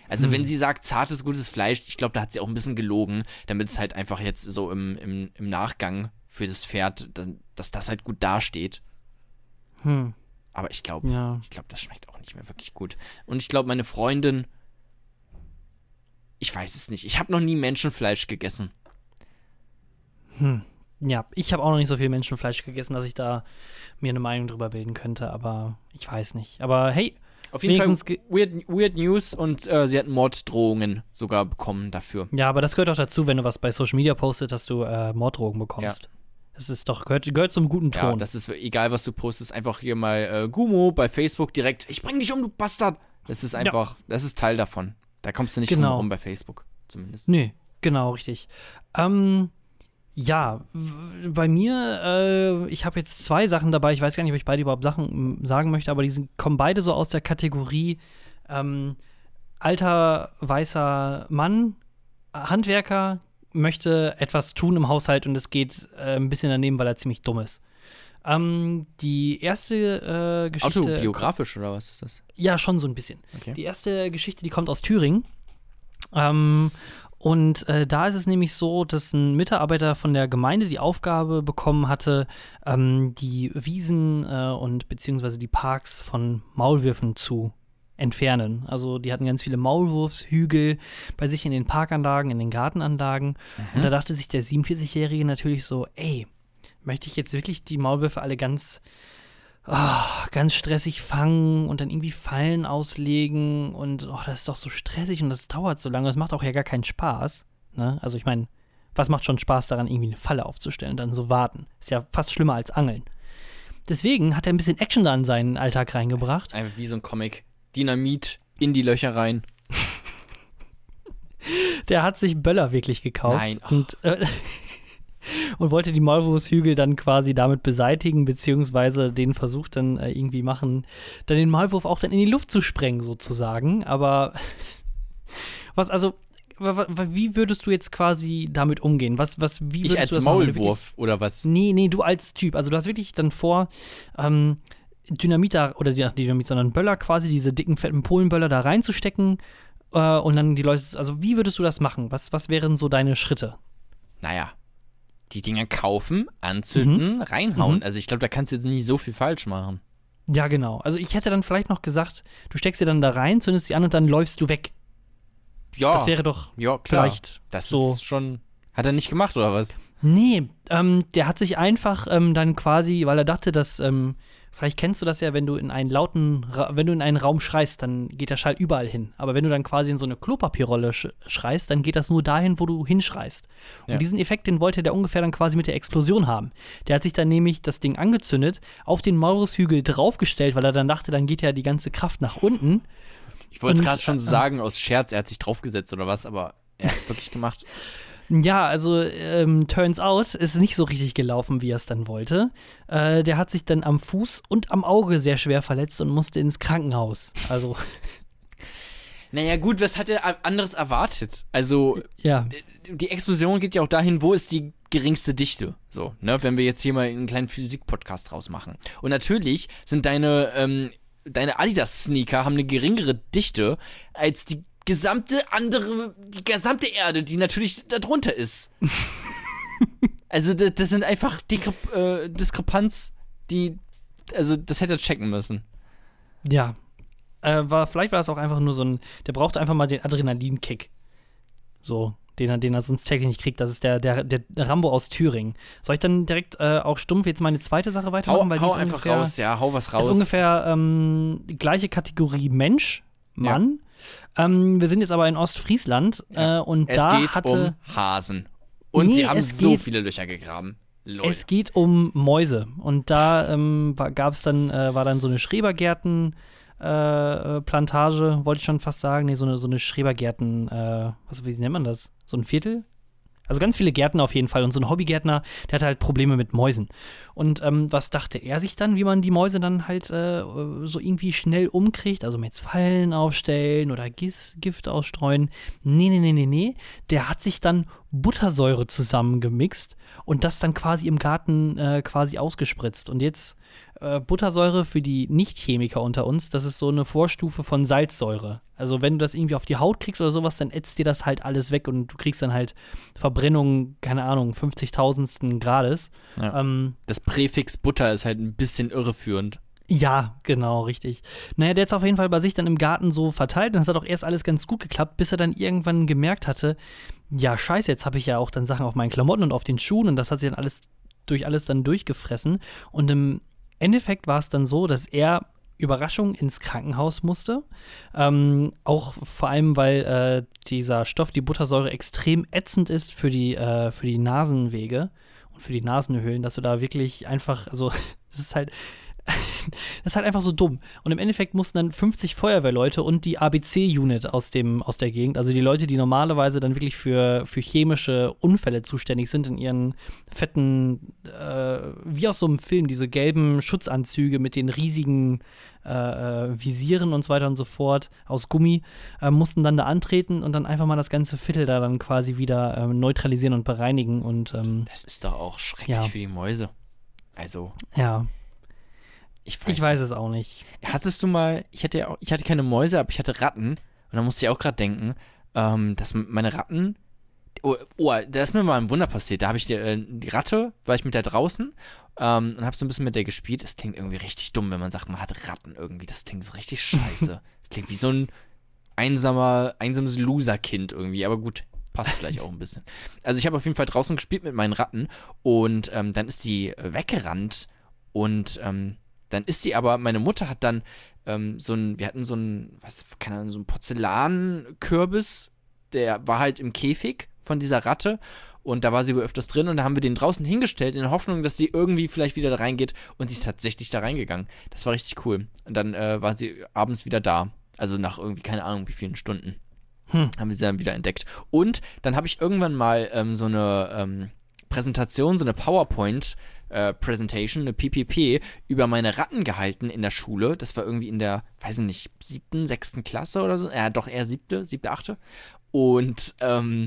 Also, Hm. wenn sie sagt, zartes, gutes Fleisch, ich glaube, da hat sie auch ein bisschen gelogen, damit es halt einfach jetzt so im, im, im Nachgang für das Pferd, dass, dass das halt gut dasteht. Hm, Aber ich glaube, ja. ich glaube, das schmeckt auch nicht mehr wirklich gut. Und ich glaube, meine Freundin, ich weiß es nicht. Ich habe noch nie Menschenfleisch gegessen. Hm. Ja, ich habe auch noch nicht so viel Menschenfleisch gegessen, dass ich da mir eine Meinung drüber bilden könnte, aber ich weiß nicht. Aber hey, Auf jeden Fall weird, weird News und äh, sie hat Morddrohungen sogar bekommen dafür. ja, aber das gehört auch dazu, wenn du was bei Social Media postet, dass du äh, Morddrogen bekommst. Das ist doch, gehört, gehört zum guten Ja, Ton. das ist egal, was du postest, einfach hier mal äh, Gumo bei Facebook direkt, ich bring dich um, du Bastard. Das ist einfach, das ist Teil davon. Da kommst du nicht Genau. herum bei Facebook, zumindest. Nee, genau, richtig. Ähm, ja, bei mir, äh, ich habe jetzt zwei Sachen dabei. Ich weiß gar nicht, ob ich beide überhaupt Sachen sagen möchte, aber die sind, kommen beide so aus der Kategorie ähm, alter weißer Mann, Handwerker, möchte etwas tun im Haushalt und es geht äh, ein bisschen daneben, weil er ziemlich dumm ist. Ähm, die erste äh, Geschichte. Autobiografisch oder was ist das? Ja, schon so ein bisschen. Okay. Die erste Geschichte, die kommt aus Thüringen. Ähm, und äh, da ist es nämlich so, dass ein Mitarbeiter von der Gemeinde die Aufgabe bekommen hatte, ähm, die Wiesen äh, und beziehungsweise die Parks von Maulwürfen zu entfernen. Also die hatten ganz viele Maulwurfshügel bei sich in den Parkanlagen, in den Gartenanlagen. Und da dachte sich der 47-Jährige natürlich so, ey, möchte ich jetzt wirklich die Maulwürfe alle ganz ah, ganz stressig fangen und dann irgendwie Fallen auslegen und oh, das ist doch so stressig und das dauert so lange. Das macht auch ja gar keinen Spaß. Ne? Also ich meine, was macht schon Spaß daran, irgendwie eine Falle aufzustellen und dann so warten? Ist ja fast schlimmer als Angeln. Deswegen hat er ein bisschen Action da in seinen Alltag reingebracht. Einfach wie so ein Comic. Dynamit in die Löcher rein. Der hat sich Böller wirklich gekauft Nein, ach. und, äh, und wollte die Maulwurfshügel dann quasi damit beseitigen, beziehungsweise den Versuch dann äh, irgendwie machen, dann den Maulwurf auch dann in die Luft zu sprengen, sozusagen. Aber was, also, wie würdest du jetzt quasi damit umgehen? Was, was, wie Ich als Maulwurf oder was? Nee, nee, du als Typ. Also du hast wirklich dann vor, ähm, Dynamit da, oder nicht Dynamit, sondern Böller quasi, diese dicken, fetten Polenböller da reinzustecken äh, und dann die Leute, also wie würdest du das machen? Was, was wären so deine Schritte? Naja. Die Dinger kaufen, anzünden, reinhauen. Mhm. Also ich glaube, da kannst du jetzt nicht so viel falsch machen. Ja, genau. Also ich hätte dann vielleicht noch gesagt, du steckst sie dann da rein, zündest sie an und dann läufst du weg. Ja, Das wäre doch ja klar. vielleicht das so. ist schon. Hat er nicht gemacht oder was? Nee, ähm, der hat sich einfach ähm, dann quasi, weil er dachte, dass, ähm, vielleicht kennst du das ja, wenn du in einen lauten, wenn du in einen Raum schreist, dann geht der Schall überall hin. Aber wenn du dann quasi in so eine Klopapierrolle sch schreist, dann geht das nur dahin, wo du hinschreist. Und Ja. diesen Effekt, den wollte der ungefähr dann quasi mit der Explosion haben. Der hat sich dann nämlich das Ding angezündet, auf den Maurushügel draufgestellt, weil er dann dachte, dann geht ja die ganze Kraft nach unten. Ich wollte es gerade schon äh, sagen aus Scherz, er hat sich draufgesetzt oder was, aber er hat es wirklich gemacht. Ja, also ähm, turns out ist nicht so richtig gelaufen, wie er es dann wollte. Äh, der hat sich dann am Fuß und am Auge sehr schwer verletzt und musste ins Krankenhaus. Also Naja, gut, was hat er anderes erwartet? Also, Ja. die Explosion geht ja auch dahin, wo ist die geringste Dichte? So, ne? Wenn wir jetzt hier mal einen kleinen Physik-Podcast draus machen. Und natürlich sind deine, ähm, deine Adidas-Sneaker haben eine geringere Dichte als die gesamte andere, die gesamte Erde, die natürlich darunter ist. also, das, das sind einfach Diskre äh, Diskrepanz, die, also, das hätte er checken müssen. Ja. Äh, war, vielleicht war es auch einfach nur so ein, der brauchte einfach mal den Adrenalinkick. So, den er, den er sonst täglich nicht kriegt. Das ist der, der, der Rambo aus Thüringen. Soll ich dann direkt äh, auch stumpf jetzt meine zweite Sache weitermachen? Hau, weil hau einfach ungefähr, raus, ja, hau was raus. Ist ungefähr ähm, die gleiche Kategorie Mensch, Mann. Ähm, wir sind jetzt aber in Ostfriesland Ja. äh, und es da geht hatte. um Hasen. Und Nee, sie haben so geht- viele Löcher gegraben. Lol. Es geht um Mäuse. Und da ähm, gab es dann, äh, war dann so eine Schrebergärten. Äh, äh, Plantage, wollte ich schon fast sagen. Nee, so eine, so eine Schrebergärten, äh, was, wie nennt man das? So ein Viertel? Also ganz viele Gärten auf jeden Fall. Und so ein Hobbygärtner, der hatte halt Probleme mit Mäusen. Und ähm, was dachte er sich dann, wie man die Mäuse dann halt äh, so irgendwie schnell umkriegt? Also mit Fallen aufstellen oder Gis Gift ausstreuen. Nee, nee, nee, nee, nee. Der hat sich dann Buttersäure zusammengemixt und das dann quasi im Garten äh, quasi ausgespritzt. Und jetzt äh, Buttersäure für die Nicht-Chemiker unter uns, das ist so eine Vorstufe von Salzsäure. Also wenn du das irgendwie auf die Haut kriegst oder sowas, dann ätzt dir das halt alles weg und du kriegst dann halt Verbrennung, keine Ahnung, 50.000 Grades. Ja. Ähm, Das Präfix Butter ist halt ein bisschen irreführend. ja, genau, richtig. Naja, der hat es auf jeden Fall bei sich dann im Garten so verteilt und es hat auch erst alles ganz gut geklappt, bis er dann irgendwann gemerkt hatte, ja, scheiße, jetzt habe ich ja auch dann Sachen auf meinen Klamotten und auf den Schuhen und das hat sich dann alles durch alles dann durchgefressen. Und im Endeffekt war es dann so, dass er Überraschung ins Krankenhaus musste. Ähm, auch vor allem, weil äh, dieser Stoff, die Buttersäure, extrem ätzend ist für die, äh, für die Nasenwege und für die Nasenhöhlen, dass du da wirklich einfach, also das ist halt, das ist halt einfach so dumm. Und im Endeffekt mussten dann 50 Feuerwehrleute und die ABC-Unit aus, dem, aus der Gegend, also die Leute, die normalerweise dann wirklich für, für chemische Unfälle zuständig sind, in ihren fetten, äh, wie aus so einem Film, diese gelben Schutzanzüge mit den riesigen äh, äh, Visieren und so weiter und so fort aus Gummi, äh, mussten dann da antreten und dann einfach mal das ganze Viertel da dann quasi wieder ähm, neutralisieren und bereinigen. Und ähm, Das ist doch auch schrecklich Ja. für die Mäuse. Also, ja, ich weiß, ich weiß es auch nicht. Hattest du mal, ich hatte ja auch, ich hatte keine Mäuse, aber ich hatte Ratten. Und da musste ich auch gerade denken, ähm, dass meine Ratten. Oh, oh, da ist mir mal ein Wunder passiert. Da habe ich die, äh, die Ratte, war ich mit der draußen ähm, und habe so ein bisschen mit der gespielt. Das klingt irgendwie richtig dumm, wenn man sagt, man hat Ratten irgendwie. Das klingt so richtig scheiße. das klingt wie so ein einsamer, einsames Loser-Kind irgendwie. Aber gut, passt vielleicht auch ein bisschen. Also ich habe auf jeden Fall draußen gespielt mit meinen Ratten und ähm, dann ist die weggerannt und ähm, dann ist sie aber, meine Mutter hat dann ähm, so ein, wir hatten so ein, was, keine Ahnung, so ein Porzellankürbis, der war halt im Käfig von dieser Ratte und da war sie wohl öfters drin und da haben wir den draußen hingestellt in der Hoffnung, dass sie irgendwie vielleicht wieder da reingeht und sie ist tatsächlich da reingegangen. Das war richtig cool. Und dann äh, war sie abends wieder da. Also nach irgendwie, keine Ahnung, wie vielen Stunden. Hm. Haben wir sie dann wieder entdeckt. Und dann habe ich irgendwann mal ähm, so eine ähm, Präsentation, so eine PowerPoint äh, Presentation, eine PPP, über meine Ratten gehalten in der Schule. Das war irgendwie in der, weiß ich nicht, siebten, sechsten Klasse oder so. Ja, doch eher siebte, siebte, achte. Und ähm,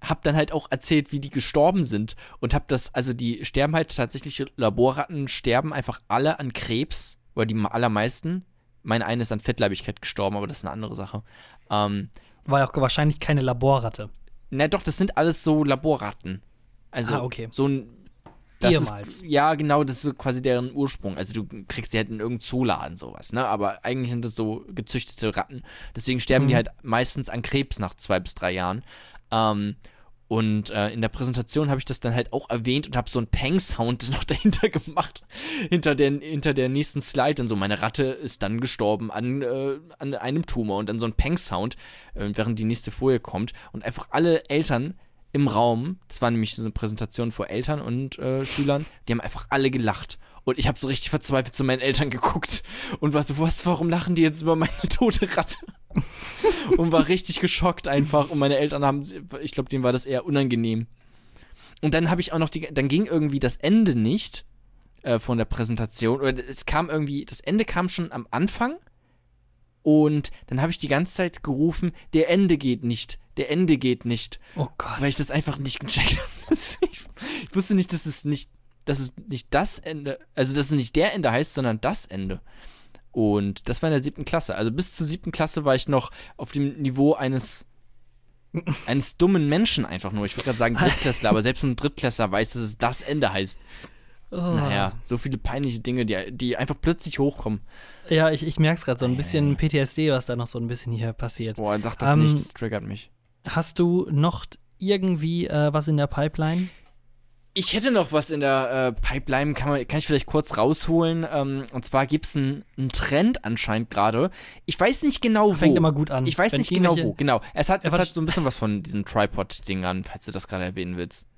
hab dann halt auch erzählt, wie die gestorben sind. Und hab das, also die sterben halt tatsächlich, Laborratten sterben einfach alle an Krebs, oder die allermeisten. Meine eine ist an Fettleibigkeit gestorben, aber das ist eine andere Sache. Ähm, War ja auch wahrscheinlich keine Laborratte. na doch, das sind alles so Laborratten. Also Ah, okay. so ein das Ehemals. Ist, ja, genau, das ist quasi deren Ursprung. Also du kriegst die halt in irgendeinem Zooladen sowas, ne? Aber eigentlich sind das so gezüchtete Ratten. Deswegen sterben die Mhm. halt meistens an Krebs nach zwei bis drei Jahren. Ähm, und äh, in der Präsentation habe ich das dann halt auch erwähnt und habe so einen Peng-Sound noch dahinter gemacht. hinter, der, hinter der nächsten Slide. Und so, meine Ratte ist dann gestorben an, äh, an einem Tumor. Und dann so ein Peng-Sound, äh, während die nächste Folie kommt. Und einfach alle Eltern im Raum, das war nämlich so eine Präsentation vor Eltern und äh, Schülern, die haben einfach alle gelacht. Und ich habe so richtig verzweifelt zu meinen Eltern geguckt und war so, was, warum lachen die jetzt über meine tote Ratte? und war richtig geschockt einfach. Und meine Eltern haben, ich glaube, denen war das eher unangenehm. Und dann habe ich auch noch die, dann ging irgendwie das Ende nicht äh, von der Präsentation. Oder es kam irgendwie, das Ende kam schon am Anfang. Und dann habe ich die ganze Zeit gerufen, der Ende geht nicht, der Ende geht nicht. Oh Gott. Weil ich das einfach nicht gecheckt habe. Ich, wusste nicht, dass es nicht, dass es nicht das Ende, also dass es nicht der Ende heißt, sondern das Ende. Und das war in der siebten Klasse. Also bis zur siebten Klasse war ich noch auf dem Niveau eines eines dummen Menschen einfach nur. Ich würde gerade sagen Drittklässler, aber selbst ein Drittklässler weiß, dass es das Ende heißt. Oh. Naja, so viele peinliche Dinge, die, die einfach plötzlich hochkommen. Ja, ich, ich merke es gerade, so ein bisschen PTSD, was da noch so ein bisschen hier passiert. Boah, sag das Ähm, nicht, das triggert mich. Hast du noch irgendwie äh, was in der Pipeline? Ich hätte noch was in der äh, Pipeline, kann, man, kann ich vielleicht kurz rausholen. Ähm, und zwar gibt es einen Trend anscheinend gerade. Ich weiß nicht genau wo. Fängt immer gut an. Ich weiß Wenn nicht genau wo, genau. Es hat, es hat so ein bisschen was von diesen Tripod-Ding an, falls du das gerade erwähnen willst.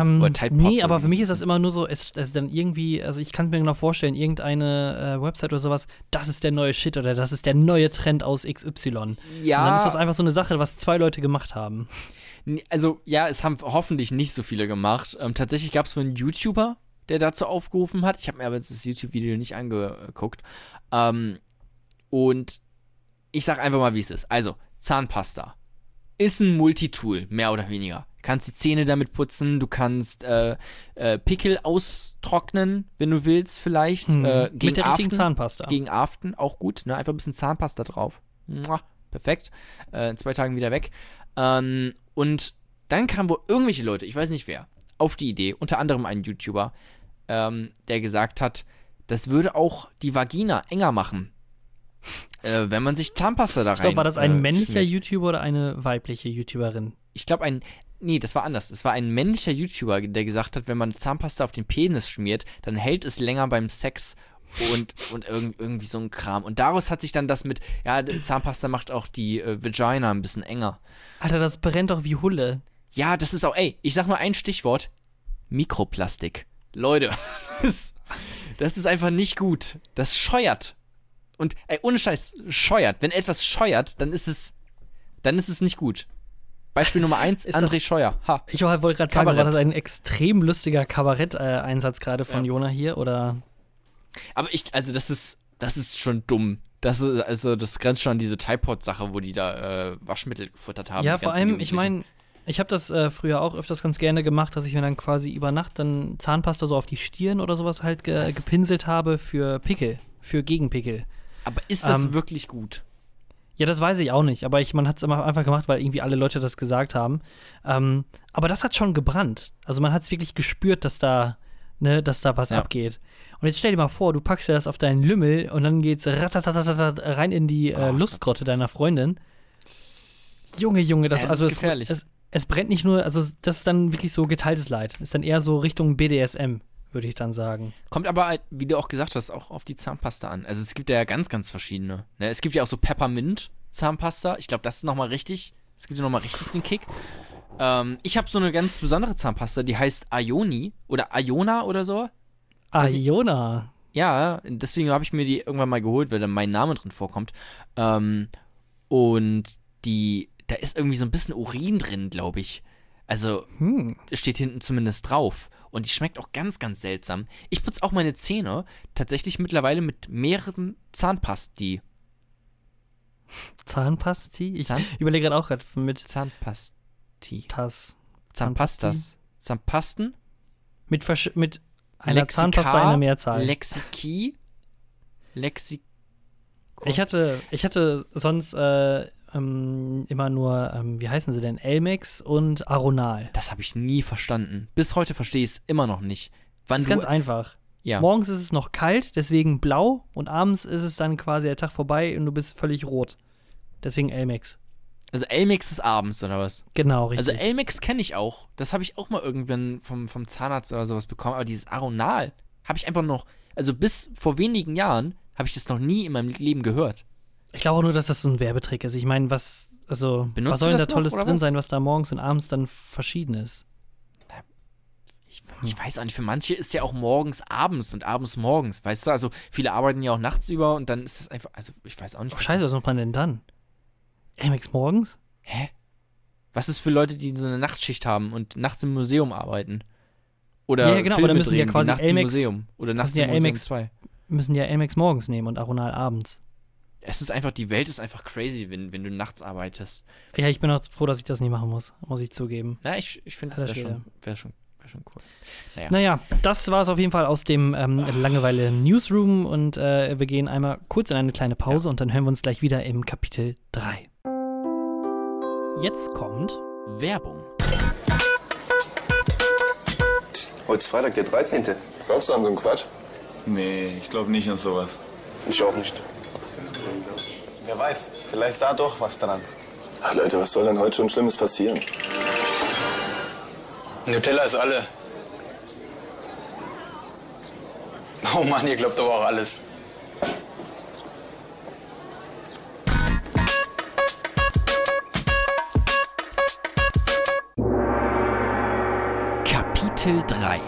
Ähm, Oder Tide nee, aber für mich ist das immer nur so, es, es ist dann irgendwie, also ich kann es mir genau vorstellen, irgendeine äh, Website oder sowas, das ist der neue Shit oder das ist der neue Trend aus XY. Und dann ist das einfach so eine Sache, was zwei Leute gemacht haben. Also, ja, es haben hoffentlich nicht so viele gemacht. Ähm, tatsächlich gab es wohl einen YouTuber, der dazu aufgerufen hat. Ich habe mir aber jetzt das YouTube-Video nicht angeguckt. Ähm, und ich sag einfach mal, wie es ist. Also, Zahnpasta ist ein Multitool, mehr oder weniger. Du kannst die Zähne damit putzen, du kannst äh, äh, Pickel austrocknen, wenn du willst, vielleicht. Hm, Äh, gegen Mit der richtigen Aften. Zahnpasta. Gegen Aften auch gut, ne? Einfach ein bisschen Zahnpasta drauf. Mua, perfekt. Äh, in zwei Tagen wieder weg. Ähm, und dann kamen wohl irgendwelche Leute, ich weiß nicht wer, auf die Idee, unter anderem ein YouTuber, ähm, der gesagt hat, das würde auch die Vagina enger machen. Äh, wenn man sich Zahnpasta da rein. ich glaube, war das ein äh, männlicher schmiert. YouTuber oder eine weibliche YouTuberin? Ich glaube, ein. Nee, das war anders. Es war ein männlicher YouTuber, der gesagt hat, wenn man Zahnpasta auf den Penis schmiert, dann hält es länger beim Sex und, und irg irgendwie so ein Kram. Und daraus hat sich dann das mit, ja, Zahnpasta macht auch die äh, Vagina ein bisschen enger. Alter, das brennt doch wie Hulle. Ja, das ist auch, ey, ich sag nur ein Stichwort: Mikroplastik. Leute, das, das ist einfach nicht gut. Das scheuert. Und, ey, ohne Scheiß, scheuert. Wenn etwas scheuert, dann ist es, dann ist es nicht gut. Beispiel Nummer eins, Ist das- André Scheuer. Ha. Ich wollte gerade sagen, war das ein extrem lustiger Kabarett-Einsatz gerade von Ja. Jona hier? Oder? Aber ich, also das ist, das ist schon dumm. Das ist, also das grenzt schon an diese Typod-Sache, wo die da äh, Waschmittel gefuttert haben. ja, vor allem, ich meine, ich habe das äh, früher auch öfters ganz gerne gemacht, dass ich mir dann quasi über Nacht dann Zahnpasta so auf die Stirn oder sowas halt ge Was? gepinselt habe für Pickel, für Gegenpickel. Aber ist das ähm, wirklich gut? Ja, das weiß ich auch nicht, aber ich, man hat es immer einfach gemacht, weil irgendwie alle Leute das gesagt haben. Ähm, aber das hat schon gebrannt. Also man hat es wirklich gespürt, dass da, ne, dass da was Ja. abgeht. Und jetzt stell dir mal vor, du packst dir das auf deinen Lümmel und dann geht's rein in die äh. Lustgrotte deiner Freundin. Junge, Junge, das Ja, es also ist es, gefährlich. Es, es brennt nicht nur, also das ist dann wirklich so geteiltes Leid. Ist dann eher so Richtung BDSM, würde ich dann sagen. Kommt aber, halt, wie du auch gesagt hast, auch auf die Zahnpasta an. Also es gibt ja ganz, ganz verschiedene. Ne? Es gibt ja auch so Peppermint-Zahnpasta. Ich glaube, das ist nochmal richtig. Es gibt ja nochmal richtig den Kick. Ähm, ich habe so eine ganz besondere Zahnpasta, die heißt Ioni oder Iona oder so. Jona. Ja, deswegen habe ich mir die irgendwann mal geholt, weil da mein Name drin vorkommt. Ähm, und die, da ist irgendwie so ein bisschen Urin drin, glaube ich. Also, Hm. es steht hinten zumindest drauf. Und die schmeckt auch ganz, ganz seltsam. Ich putze auch meine Zähne tatsächlich mittlerweile mit mehreren Zahnpasti. Zahnpasti? Ich Zahn überlege gerade auch gerade mit Zahnpasti. Tas. Zahnpastas. Zahnpasten? Mit, Versch mit einer Lexika, Zahnpasta in der Mehrzahl. Lexiki. Lexi. ich hatte, ich hatte sonst äh, ähm, immer nur, ähm, wie heißen sie denn? Elmex und Aronal. Das habe ich nie verstanden. Bis heute verstehe ich es immer noch nicht. Wann Das ist ganz einfach. ja. Morgens ist es noch kalt, deswegen blau und abends ist es dann quasi der Tag vorbei und du bist völlig rot. Deswegen Elmex. Also Elmex ist abends oder was? Genau, richtig. Also Elmex kenne ich auch. Das habe ich auch mal irgendwann vom, vom Zahnarzt oder sowas bekommen. Aber dieses Aronal habe ich einfach noch, also bis vor wenigen Jahren habe ich das noch nie in meinem Leben gehört. Ich glaube nur, dass das so ein Werbetrick ist. Ich meine, was, also, Benutzt was soll denn da noch, Tolles drin was? sein, was da morgens und abends dann verschieden ist? Ich, ich weiß auch nicht, für manche ist ja auch morgens abends und abends morgens, weißt du? Also viele arbeiten ja auch nachts über und dann ist das einfach, also ich weiß auch nicht. Oh, was- scheiße, was macht man denn dann? Elmex morgens? Hä? Was ist für Leute, die so eine Nachtschicht haben und nachts im Museum arbeiten? Oder Ja, ja, genau, aber Filme dann müssen ja drehen, wie quasi nachts im Museum oder nachts müssen ja im Museum Elmex- 2. Müssen ja Elmex morgens nehmen und Aronal abends. Es ist einfach, die Welt ist einfach crazy, wenn, wenn du nachts arbeitest. Ja, ich bin auch froh, dass ich das nicht machen muss, muss ich zugeben. Ja, ich, ich finde, das wäre schon, wär schon, wär schon cool. Naja. Naja, das war es auf jeden Fall aus dem ähm, Langeweile Newsroom und äh, wir gehen einmal kurz in eine kleine Pause und dann hören wir uns gleich wieder im Kapitel 3. Jetzt kommt Werbung. Heute ist Freitag, der 13. Glaubst du an so einen Quatsch? Nee, ich glaube nicht an sowas. Ich auch nicht. Wer weiß, vielleicht ist da doch was dran. Ach Leute, was soll denn heute schon Schlimmes passieren? Nutella ist alle. Oh Mann, ihr glaubt aber auch alles. Kapitel 3.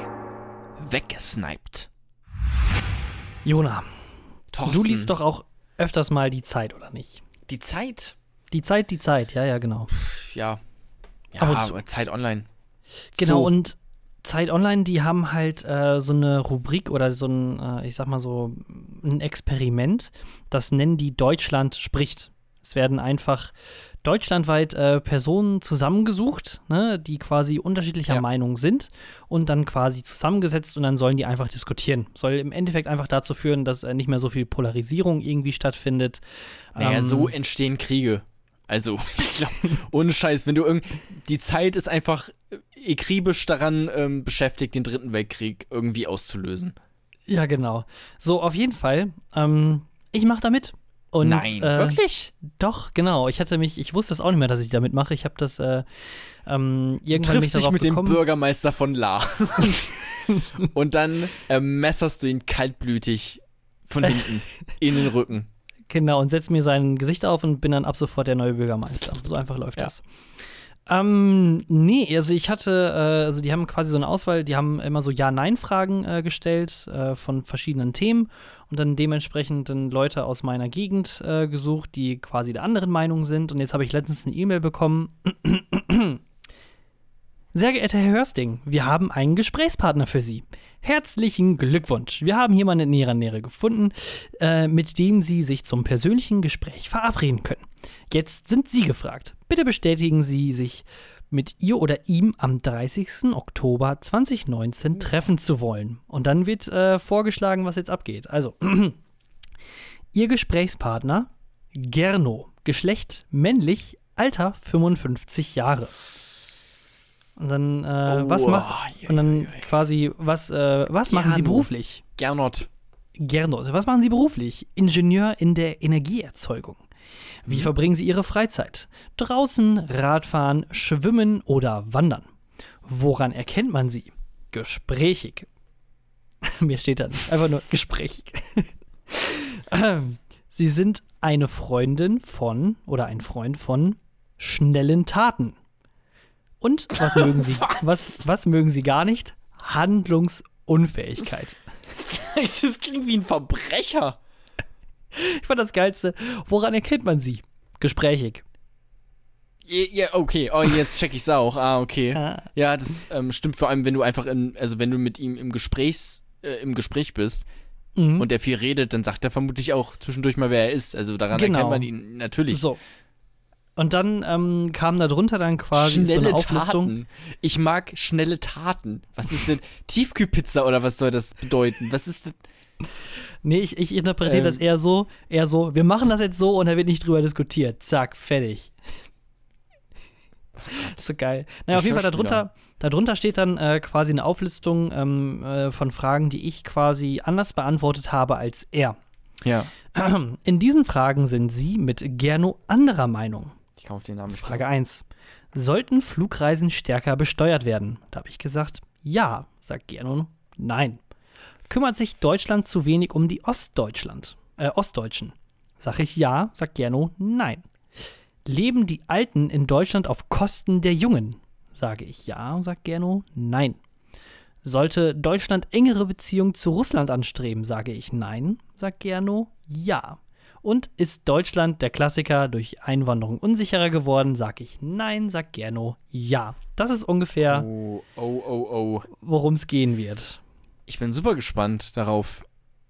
Weggesniped. Jona. Thorsten, Du liest doch auch öfters mal die Zeit, oder nicht? die Zeit. Die Zeit, die Zeit, ja, ja, genau. Ja. Ja, Ab und zu. aber Zeit online. Genau, So. und Zeit Online, die haben halt äh, so eine Rubrik oder so ein, äh, ich sag mal so, ein Experiment. Das nennen die Deutschland spricht. Es werden einfach deutschlandweit äh, Personen zusammengesucht, ne, die quasi unterschiedlicher Ja. Meinung sind und dann quasi zusammengesetzt und dann sollen die einfach diskutieren. Soll im Endeffekt einfach dazu führen, dass äh, nicht mehr so viel Polarisierung irgendwie stattfindet. Naja, Ähm, so entstehen Kriege. Also, ich glaube, ohne Scheiß, wenn du irgend. Die Zeit ist einfach äh, akribisch daran ähm, beschäftigt, den Dritten Weltkrieg irgendwie auszulösen. Ja, genau. So, auf jeden Fall. Ähm, ich mache da mit. Und, Nein, äh, wirklich? Doch, genau. Ich hatte mich, ich wusste es auch nicht mehr, dass ich da mitmache. Ich habe das äh, ähm, irgendwann triffst dich darauf mit dem gekommen. Bürgermeister von La. Und dann messerst du ihn kaltblütig von hinten in den Rücken. Genau, und setze mir sein Gesicht auf und bin dann ab sofort der neue Bürgermeister. So einfach läuft Ja. das. Ähm, nee, also ich hatte, äh, also die haben quasi so eine Auswahl, die haben immer so Ja-Nein-Fragen äh, gestellt äh, von verschiedenen Themen und dann dementsprechend dann Leute aus meiner Gegend äh, gesucht, die quasi der anderen Meinung sind. Und jetzt habe ich letztens eine E-Mail bekommen. Sehr geehrter Herr Hörsting, wir haben einen Gesprächspartner für Sie. Herzlichen Glückwunsch. Wir haben jemanden in Ihrer Nähe gefunden, äh, mit dem Sie sich zum persönlichen Gespräch verabreden können. Jetzt sind Sie gefragt. Bitte bestätigen Sie sich mit ihr oder ihm am 30. Oktober 2019 treffen zu wollen. Und dann wird äh, vorgeschlagen, was jetzt abgeht. Also, Ihr Gesprächspartner Gerno, Geschlecht männlich, Alter 55 Jahre. Und dann, äh, Oh, was macht, oi, und oi, dann oi. quasi, was, äh, was machen Sie beruflich? Gernot. Gernot, was machen Sie beruflich? Ingenieur in der Energieerzeugung. Wie verbringen Sie Ihre Freizeit? Draußen, Radfahren, Schwimmen oder Wandern? Woran erkennt man Sie? Gesprächig. Mir steht da nicht, einfach nur gesprächig. Ähm, Sie sind eine Freundin von oder ein Freund von schnellen Taten. Und was mögen Sie? was, was mögen Sie gar nicht? Handlungsunfähigkeit. Das klingt wie ein Verbrecher. Ich fand das Geilste. Woran erkennt man sie? Gesprächig. Ja, okay. Oh, jetzt check ich's auch. Ah, okay. Ah. Ja, das ähm, stimmt vor allem, wenn du einfach in, also wenn du mit ihm im Gesprächs, äh, im Gespräch bist Mhm. und der viel redet, dann sagt er vermutlich auch zwischendurch mal, wer er ist. Also daran Genau. erkennt man ihn natürlich. So. Und dann ähm, kam da drunter dann quasi so Schnelle eine Auflistung. Taten. Ich mag schnelle Taten. Was ist denn Tiefkühlpizza oder was soll das bedeuten? Was ist denn? Nee, ich, ich interpretiere Ähm. das eher so, eher so, wir machen das jetzt so und da wird nicht drüber diskutiert. Zack, fertig. ist so geil. Naja, auf jeden Fall darunter, darunter steht dann äh, quasi eine Auflistung ähm, äh, von Fragen, die ich quasi anders beantwortet habe als er. Ja. In diesen Fragen sind Sie mit Gerno anderer Meinung. Ich kaufe den Namen. Frage 1. Sollten Flugreisen stärker besteuert werden? Da habe ich gesagt, ja, sagt Gerno. Nein. Kümmert sich Deutschland zu wenig um die Ostdeutschland, äh, Ostdeutschen? Sag ich ja, sagt Gerno, nein. Leben die Alten in Deutschland auf Kosten der Jungen? Sage ich ja, sagt Gerno, nein. Sollte Deutschland engere Beziehungen zu Russland anstreben? Sage ich nein, sagt Gerno, ja. Und ist Deutschland der Klassiker durch Einwanderung unsicherer geworden? Sag ich nein, sagt Gerno, ja. Das ist ungefähr, Oh, oh, oh, oh. worum es gehen wird. Ich bin super gespannt darauf.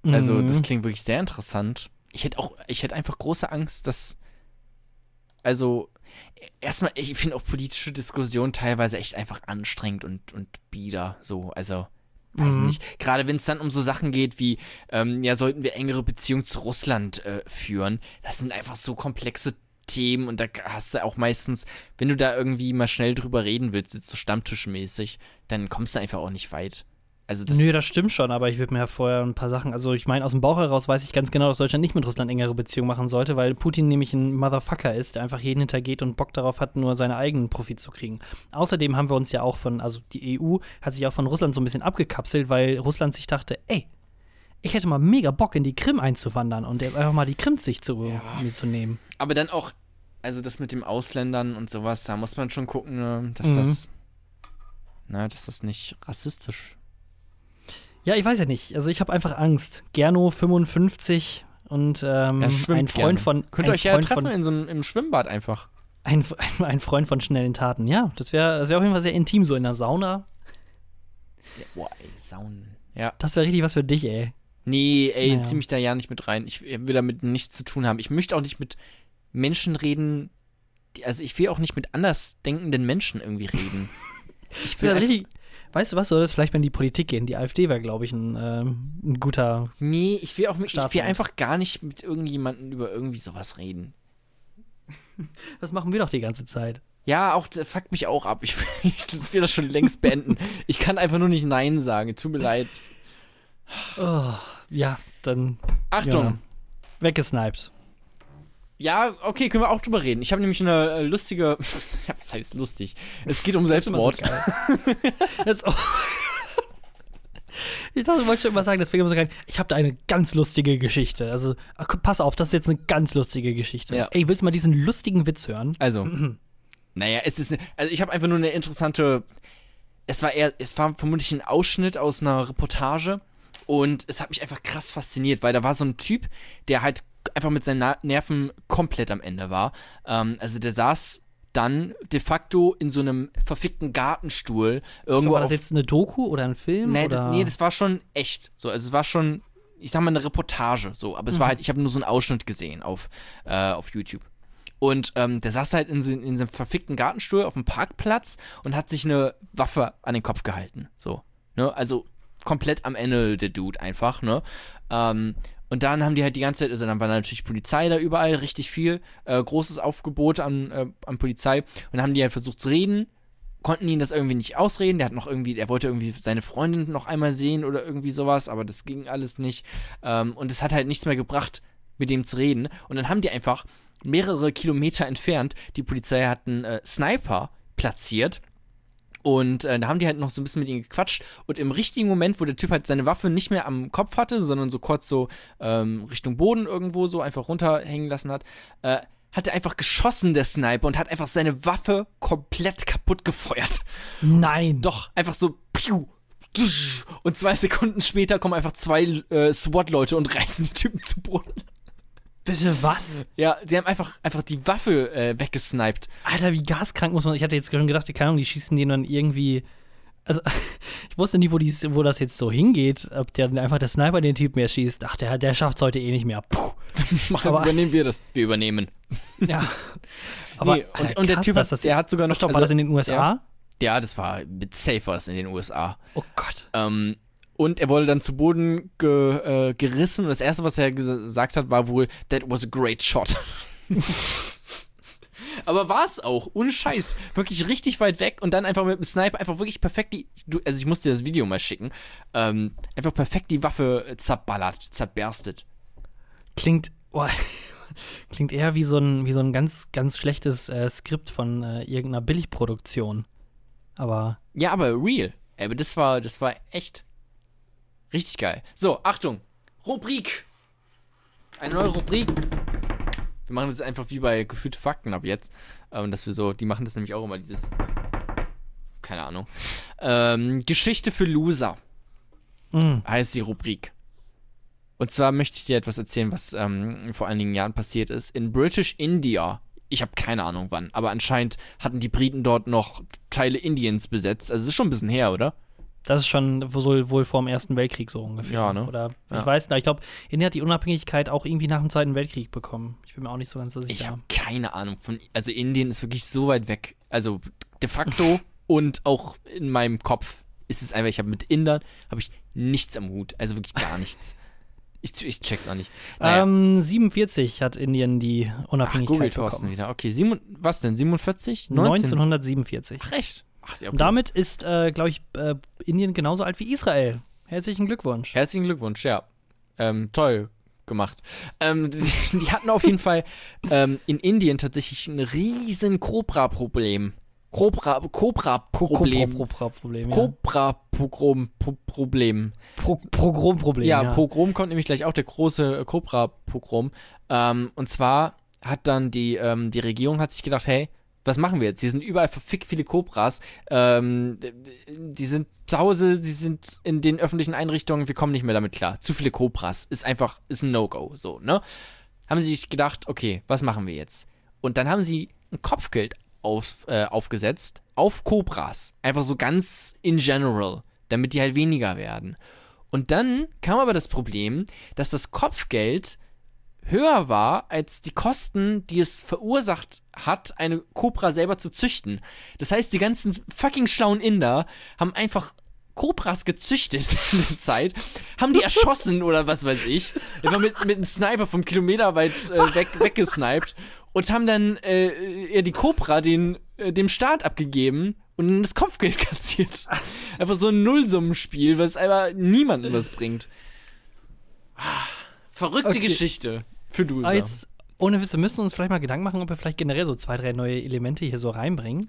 Also, Mhm. das klingt wirklich sehr interessant. ich hätte auch, ich hätte einfach große Angst, dass, also, erstmal, ich finde auch politische Diskussionen teilweise echt einfach anstrengend und, und bieder, so, also, weiß Mhm. nicht. Gerade wenn es dann um so Sachen geht wie, ähm, ja, sollten wir engere Beziehungen zu Russland äh, führen, das sind einfach so komplexe Themen und da hast du auch meistens, wenn du da irgendwie mal schnell drüber reden willst, jetzt so stammtischmäßig, dann kommst du einfach auch nicht weit. Also das, Nö, das stimmt schon, aber ich würde mir ja vorher ein paar Sachen, also ich meine, aus dem Bauch heraus weiß ich ganz genau, dass Deutschland nicht mit Russland engere Beziehungen machen sollte, weil Putin nämlich ein Motherfucker ist, der einfach jeden hintergeht und Bock darauf hat, nur seine eigenen Profit zu kriegen. Außerdem haben wir uns ja auch von, also die EU hat sich auch von Russland so ein bisschen abgekapselt, weil Russland sich dachte, ey, ich hätte mal mega Bock in die Krim einzuwandern und einfach mal die Krim sich zu, mir zu nehmen. aber dann auch, also das mit den Ausländern und sowas, da muss man schon gucken, ne, dass Mhm. das, na, dass das nicht rassistisch Ja, ich weiß ja nicht. Also ich habe einfach Angst. Gerno 55 und ähm, ein Freund gerne. von Könnt ihr euch ja Freund treffen von, in so einem im Schwimmbad einfach. ein, ein Freund von schnellen Taten. Ja, das wäre das wär auf jeden Fall sehr intim, so in der Sauna. Boah, ey, Saunen. Ja. Das wäre richtig was für dich, ey. Nee, ey, Naja. zieh mich da ja nicht mit rein. Ich will damit nichts zu tun haben. Ich möchte auch nicht mit Menschen reden, die, also ich will auch nicht mit andersdenkenden Menschen irgendwie reden. Ich will wär einfach, richtig, weißt du was, du solltest vielleicht mal in die Politik gehen. Die AfD wäre, glaube ich, ein, ähm, ein guter. nee, ich will auch mit, ich will einfach gar nicht mit irgendjemandem über irgendwie sowas reden. Das machen wir doch die ganze Zeit. Ja, auch, das fuckt mich auch ab. Ich will, ich will das schon längst beenden. Ich kann einfach nur nicht Nein sagen. Tut mir leid. Oh, ja, dann Achtung. Ja. weggesniped. Ja, okay, können wir auch drüber reden. Ich habe nämlich eine äh, lustige. Ja, was heißt lustig? Es geht um Selbstmord. Jetzt, oh. Ich dachte, du wolltest schon immer sagen, deswegen immer so geil. Ich habe da eine ganz lustige Geschichte. Also, pass auf, das ist jetzt eine ganz lustige Geschichte. Ja. Ey, willst du mal diesen lustigen Witz hören? Also, naja, es ist. Also, ich habe einfach nur eine interessante. Es war eher. Es war vermutlich ein Ausschnitt aus einer Reportage. Und es hat mich einfach krass fasziniert, weil da war so ein Typ, der halt einfach mit seinen Nerven komplett am Ende war. Ähm, also, der saß dann de facto in so einem verfickten Gartenstuhl irgendwo War das jetzt eine Doku oder ein Film? Nee, oder? das, nee, das war schon echt. So, also es war schon, ich sag mal, eine Reportage. So, aber es war halt, ich habe nur so einen Ausschnitt gesehen auf, äh, auf YouTube. Und ähm, der saß halt in, so- in seinem verfickten Gartenstuhl auf dem Parkplatz und hat sich eine Waffe an den Kopf gehalten. So. Ne? Also komplett am Ende der Dude einfach, ne? Ähm, und dann haben die halt die ganze Zeit, also dann war natürlich Polizei da überall, richtig viel, äh, großes Aufgebot an, äh, an Polizei. Und dann haben die halt versucht zu reden, konnten ihn das irgendwie nicht ausreden. Der hat noch irgendwie, der wollte irgendwie seine Freundin noch einmal sehen oder irgendwie sowas, aber das ging alles nicht. Ähm, und es hat halt nichts mehr gebracht, mit dem zu reden. Und dann haben die einfach mehrere Kilometer entfernt, die Polizei hat einen äh, Sniper platziert. Und äh, da haben die halt noch so ein bisschen mit ihm gequatscht. Und im richtigen Moment, wo der Typ halt seine Waffe nicht mehr am Kopf hatte, sondern so kurz so ähm, Richtung Boden irgendwo so einfach runterhängen lassen hat, äh, hat er einfach geschossen, der Sniper, und hat einfach seine Waffe komplett kaputt gefeuert. Nein. Doch, einfach so. Piu, und zwei Sekunden später kommen einfach zwei äh, SWAT-Leute und reißen die Typen zu Boden. Bitte was? Ja, sie haben einfach, einfach die Waffe äh, weggesniped. Alter, wie gaskrank muss man. Ich hatte jetzt schon gedacht, keine Ahnung, die schießen den dann irgendwie. Also, ich wusste nie, wo, dies, wo das jetzt so hingeht. Ob der einfach der Sniper den Typ mehr schießt. Ach, der, der schafft es heute eh nicht mehr. Puh. Aber- übernehmen wir das. Wir übernehmen. Ja. Aber Nee, und, Alter, und der krass, Typ hat, der hat sogar noch. Stopp, war also- das in den USA? Ja, ja, das war mit Safe war das in den USA. Oh Gott. Ähm, und er wurde dann zu Boden ge, äh, gerissen und das erste, was er ges- gesagt hat, war wohl, that was a great shot. Aber war es auch, ohne Scheiß. Wirklich richtig weit weg und dann einfach mit dem Sniper einfach wirklich perfekt die. Also ich musste dir das Video mal schicken. Ähm, einfach perfekt die Waffe äh, zerballert, zerberstet. Klingt. Oh, klingt eher wie so ein, wie so ein ganz, ganz schlechtes äh, Skript von äh, irgendeiner Billigproduktion. Aber. Ja, aber real. Aber das war, das war echt richtig geil. So, Achtung. Rubrik. Eine neue Rubrik. Wir machen das einfach wie bei gefühlte Fakten ab jetzt. Ähm, dass wir so, die machen das nämlich auch immer dieses. Keine Ahnung. Ähm, Geschichte für Loser Mh. heißt die Rubrik. Und zwar möchte ich dir etwas erzählen, was ähm, vor einigen Jahren passiert ist. In British India. Ich habe keine Ahnung wann, aber anscheinend hatten die Briten dort noch Teile Indiens besetzt. Also es ist schon ein bisschen her, oder? Das ist schon wohl, wohl vor dem Ersten Weltkrieg so ungefähr. Ja, ne? Oder Ja. ich weiß nicht, ich glaube, Indien hat die Unabhängigkeit auch irgendwie nach dem Zweiten Weltkrieg bekommen. Ich bin mir auch nicht so ganz sicher. Ich habe keine Ahnung von. Also Indien ist wirklich so weit weg. Also de facto und auch in meinem Kopf ist es einfach, ich habe mit Indern habe ich nichts am Hut. Also wirklich gar nichts. Ich, ich check's auch nicht. Naja. Ähm, 47 hat Indien die Ach, Unabhängigkeit Google Thorsten bekommen. wieder. Okay, sieben, was denn? 47? 19? 1947. Ach, echt? Ach, ja, Und okay. damit ist, äh, glaube ich, äh, Indien genauso alt wie Israel. Herzlichen Glückwunsch. Herzlichen Glückwunsch, ja. Ähm, toll gemacht. Ähm, die, die hatten auf jeden Fall ähm, in Indien tatsächlich ein riesen Cobra-Problem. Cobra, Cobra-Problem. Problem. Ja. Cobra-Pogrom-Problem. Pro Pogromproblem. Ja, Ja, Pogrom kommt nämlich gleich auch, der große äh, Cobra-Pogrom. Ähm, und zwar hat dann die, ähm, die Regierung hat sich gedacht, hey, was machen wir jetzt? Hier sind überall verfickt viele Cobras. Ähm, die sind zu Hause, sie sind in den öffentlichen Einrichtungen, wir kommen nicht mehr damit klar. Zu viele Cobras ist einfach, ist ein No-Go, so, ne? Haben sie sich gedacht, okay, was machen wir jetzt? Und dann haben sie ein Kopfgeld auf, äh, aufgesetzt auf Cobras. Einfach so ganz in general, damit die halt weniger werden. Und dann kam aber das Problem, dass das Kopfgeld höher war als die Kosten, die es verursacht hat, eine Cobra selber zu züchten. Das heißt, die ganzen fucking schlauen Inder haben einfach Cobras gezüchtet in der Zeit, haben die erschossen oder was weiß ich, einfach mit, mit einem Sniper vom Kilometer weit äh, weg, weggesniped und haben dann äh, ja, die Cobra den, äh, dem Staat abgegeben und das Kopfgeld kassiert. Einfach so ein Nullsummenspiel, was einfach niemandem was bringt. Ah, Verrückte Okay. Geschichte für du. Aber jetzt, ohne Witz, wir müssen uns vielleicht mal Gedanken machen, ob wir vielleicht generell so zwei, drei neue Elemente hier so reinbringen.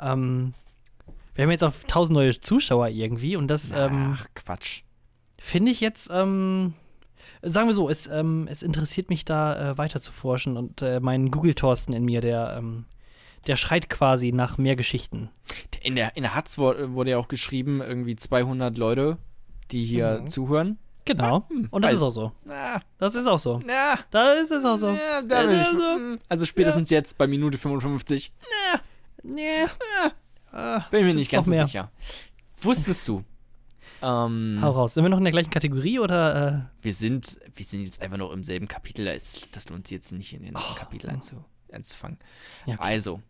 Ähm, wir haben jetzt auch tausend neue Zuschauer irgendwie und das ähm, Ach, Quatsch. finde ich jetzt, ähm, sagen wir so, es, ähm, es interessiert mich da äh, weiter zu forschen und äh, mein Google-Thorsten in mir, der, ähm, der schreit quasi nach mehr Geschichten. In der, in der Hatz wurde, wurde ja auch geschrieben, irgendwie 200 Leute, die hier zuhören. Genau. Und das weiß- ist auch so. Ah, Das ist auch so. na, Das ist es auch so. ja, da bin ich. Also- Also spätestens jetzt bei Minute 55. Nee. Ah, Bin mir nicht ganz so mehr. sicher. Wusstest du? Ähm, Hau raus. Sind wir noch in der gleichen Kategorie oder? Äh? wir sind, wir sind jetzt einfach noch im selben Kapitel. Da ist- Das lohnt sich jetzt nicht, in den Kapitel einzu, anzufangen. Ja, okay. Also,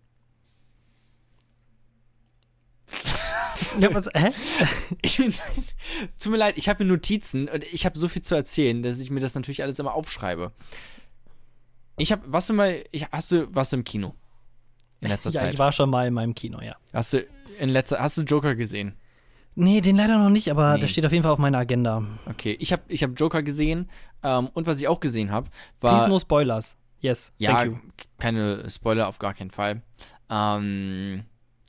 Ja, was, hä? ich, tut mir leid, ich habe mir Notizen und ich habe so viel zu erzählen, dass ich mir das natürlich alles immer aufschreibe. Ich habe, warst du mal, ich, hast du, du im Kino? In letzter Ja, Zeit. ich war schon mal in meinem Kino, ja. Hast du in letzter, hast du Joker gesehen? Nee, den leider noch nicht, aber Nee. der steht auf jeden Fall auf meiner Agenda. Okay, ich habe ich hab Joker gesehen ähm, und was ich auch gesehen habe, war Please no spoilers. Yes, ja thank you. keine Spoiler auf gar keinen Fall. Ähm,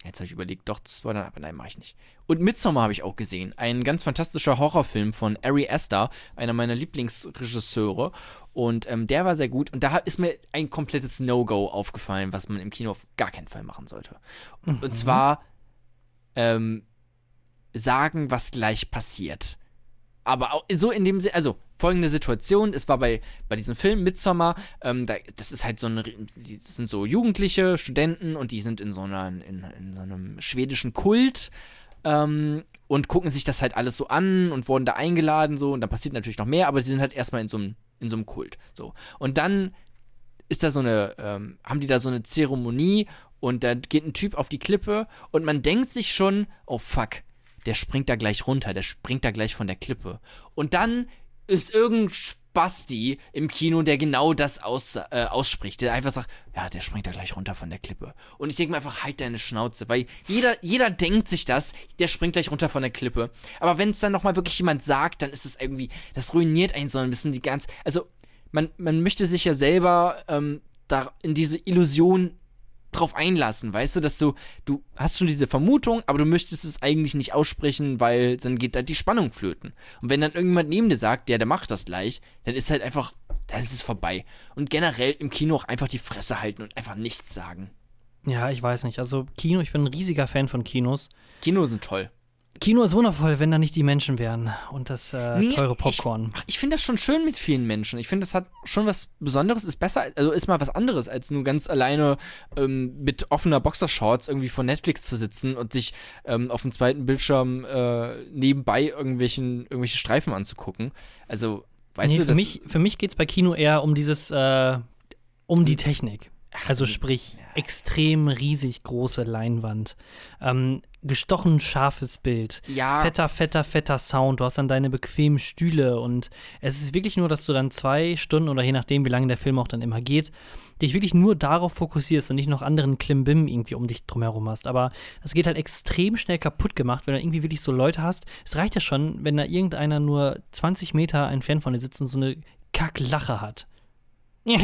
jetzt habe ich überlegt, doch zu spoilern, aber nein, mache ich nicht. Und Midsommar habe ich auch gesehen, ein ganz fantastischer Horrorfilm von Ari Aster, einer meiner Lieblingsregisseure. Und ähm, der war sehr gut. Und da ist mir ein komplettes No-Go aufgefallen, was man im Kino auf gar keinen Fall machen sollte. Und zwar ähm, sagen, was gleich passiert. Aber auch so in dem Sinne, also folgende Situation, es war bei, bei diesem Film Midsommar, ähm, da, das ist halt so eine, das sind so Jugendliche, Studenten und die sind in so, einer, in, in so einem schwedischen Kult ähm, und gucken sich das halt alles so an und wurden da eingeladen so und dann passiert natürlich noch mehr, aber sie sind halt erstmal in so einem, in so einem Kult. So. Und dann ist da so eine, ähm, haben die da so eine Zeremonie und da geht ein Typ auf die Klippe und man denkt sich schon, oh fuck, der springt da gleich runter, der springt da gleich von der Klippe. Und dann ist irgendein Spasti im Kino, der genau das aus, äh, ausspricht, der einfach sagt, ja, der springt da gleich runter von der Klippe. Und ich denke mir einfach, halt deine Schnauze, weil jeder, jeder denkt sich das, der springt gleich runter von der Klippe. Aber wenn es dann nochmal wirklich jemand sagt, dann ist es irgendwie, das ruiniert einen so ein bisschen die ganz, also man, man möchte sich ja selber ähm, da in diese Illusion drauf einlassen, weißt du, dass du, du hast schon diese Vermutung, aber du möchtest es eigentlich nicht aussprechen, weil dann geht da die Spannung flöten. Und wenn dann irgendjemand neben dir sagt, ja, der macht das gleich, dann ist halt einfach, das ist es vorbei. Und generell im Kino auch einfach die Fresse halten und einfach nichts sagen. Ja, ich weiß nicht. Also Kino, ich bin ein riesiger Fan von Kinos. Kino sind toll. Kino ist wundervoll, wenn da nicht die Menschen wären und das äh, Nee, teure Popcorn. Ich, ich finde das schon schön mit vielen Menschen. Ich finde, das hat schon was Besonderes, ist besser, also ist mal was anderes, als nur ganz alleine ähm, mit offener Boxershorts irgendwie vor Netflix zu sitzen und sich ähm, auf dem zweiten Bildschirm äh, nebenbei irgendwelchen, irgendwelche Streifen anzugucken. Also, weißt nee, du, für, das. mich, für mich geht es bei Kino eher um dieses, äh, um Hm. die Technik. Also sprich, extrem riesig große Leinwand. Ähm, gestochen scharfes Bild. Ja. Fetter, fetter, fetter Sound. Du hast dann deine bequemen Stühle und es ist wirklich nur, dass du dann zwei Stunden oder je nachdem, wie lange der Film auch dann immer geht, dich wirklich nur darauf fokussierst und nicht noch anderen Klimbim irgendwie um dich drumherum hast. Aber das geht halt extrem schnell kaputt gemacht, wenn du irgendwie wirklich so Leute hast. Es reicht ja schon, wenn da irgendeiner nur 20 Meter entfernt von dir sitzt und so eine Kacklache hat. Das,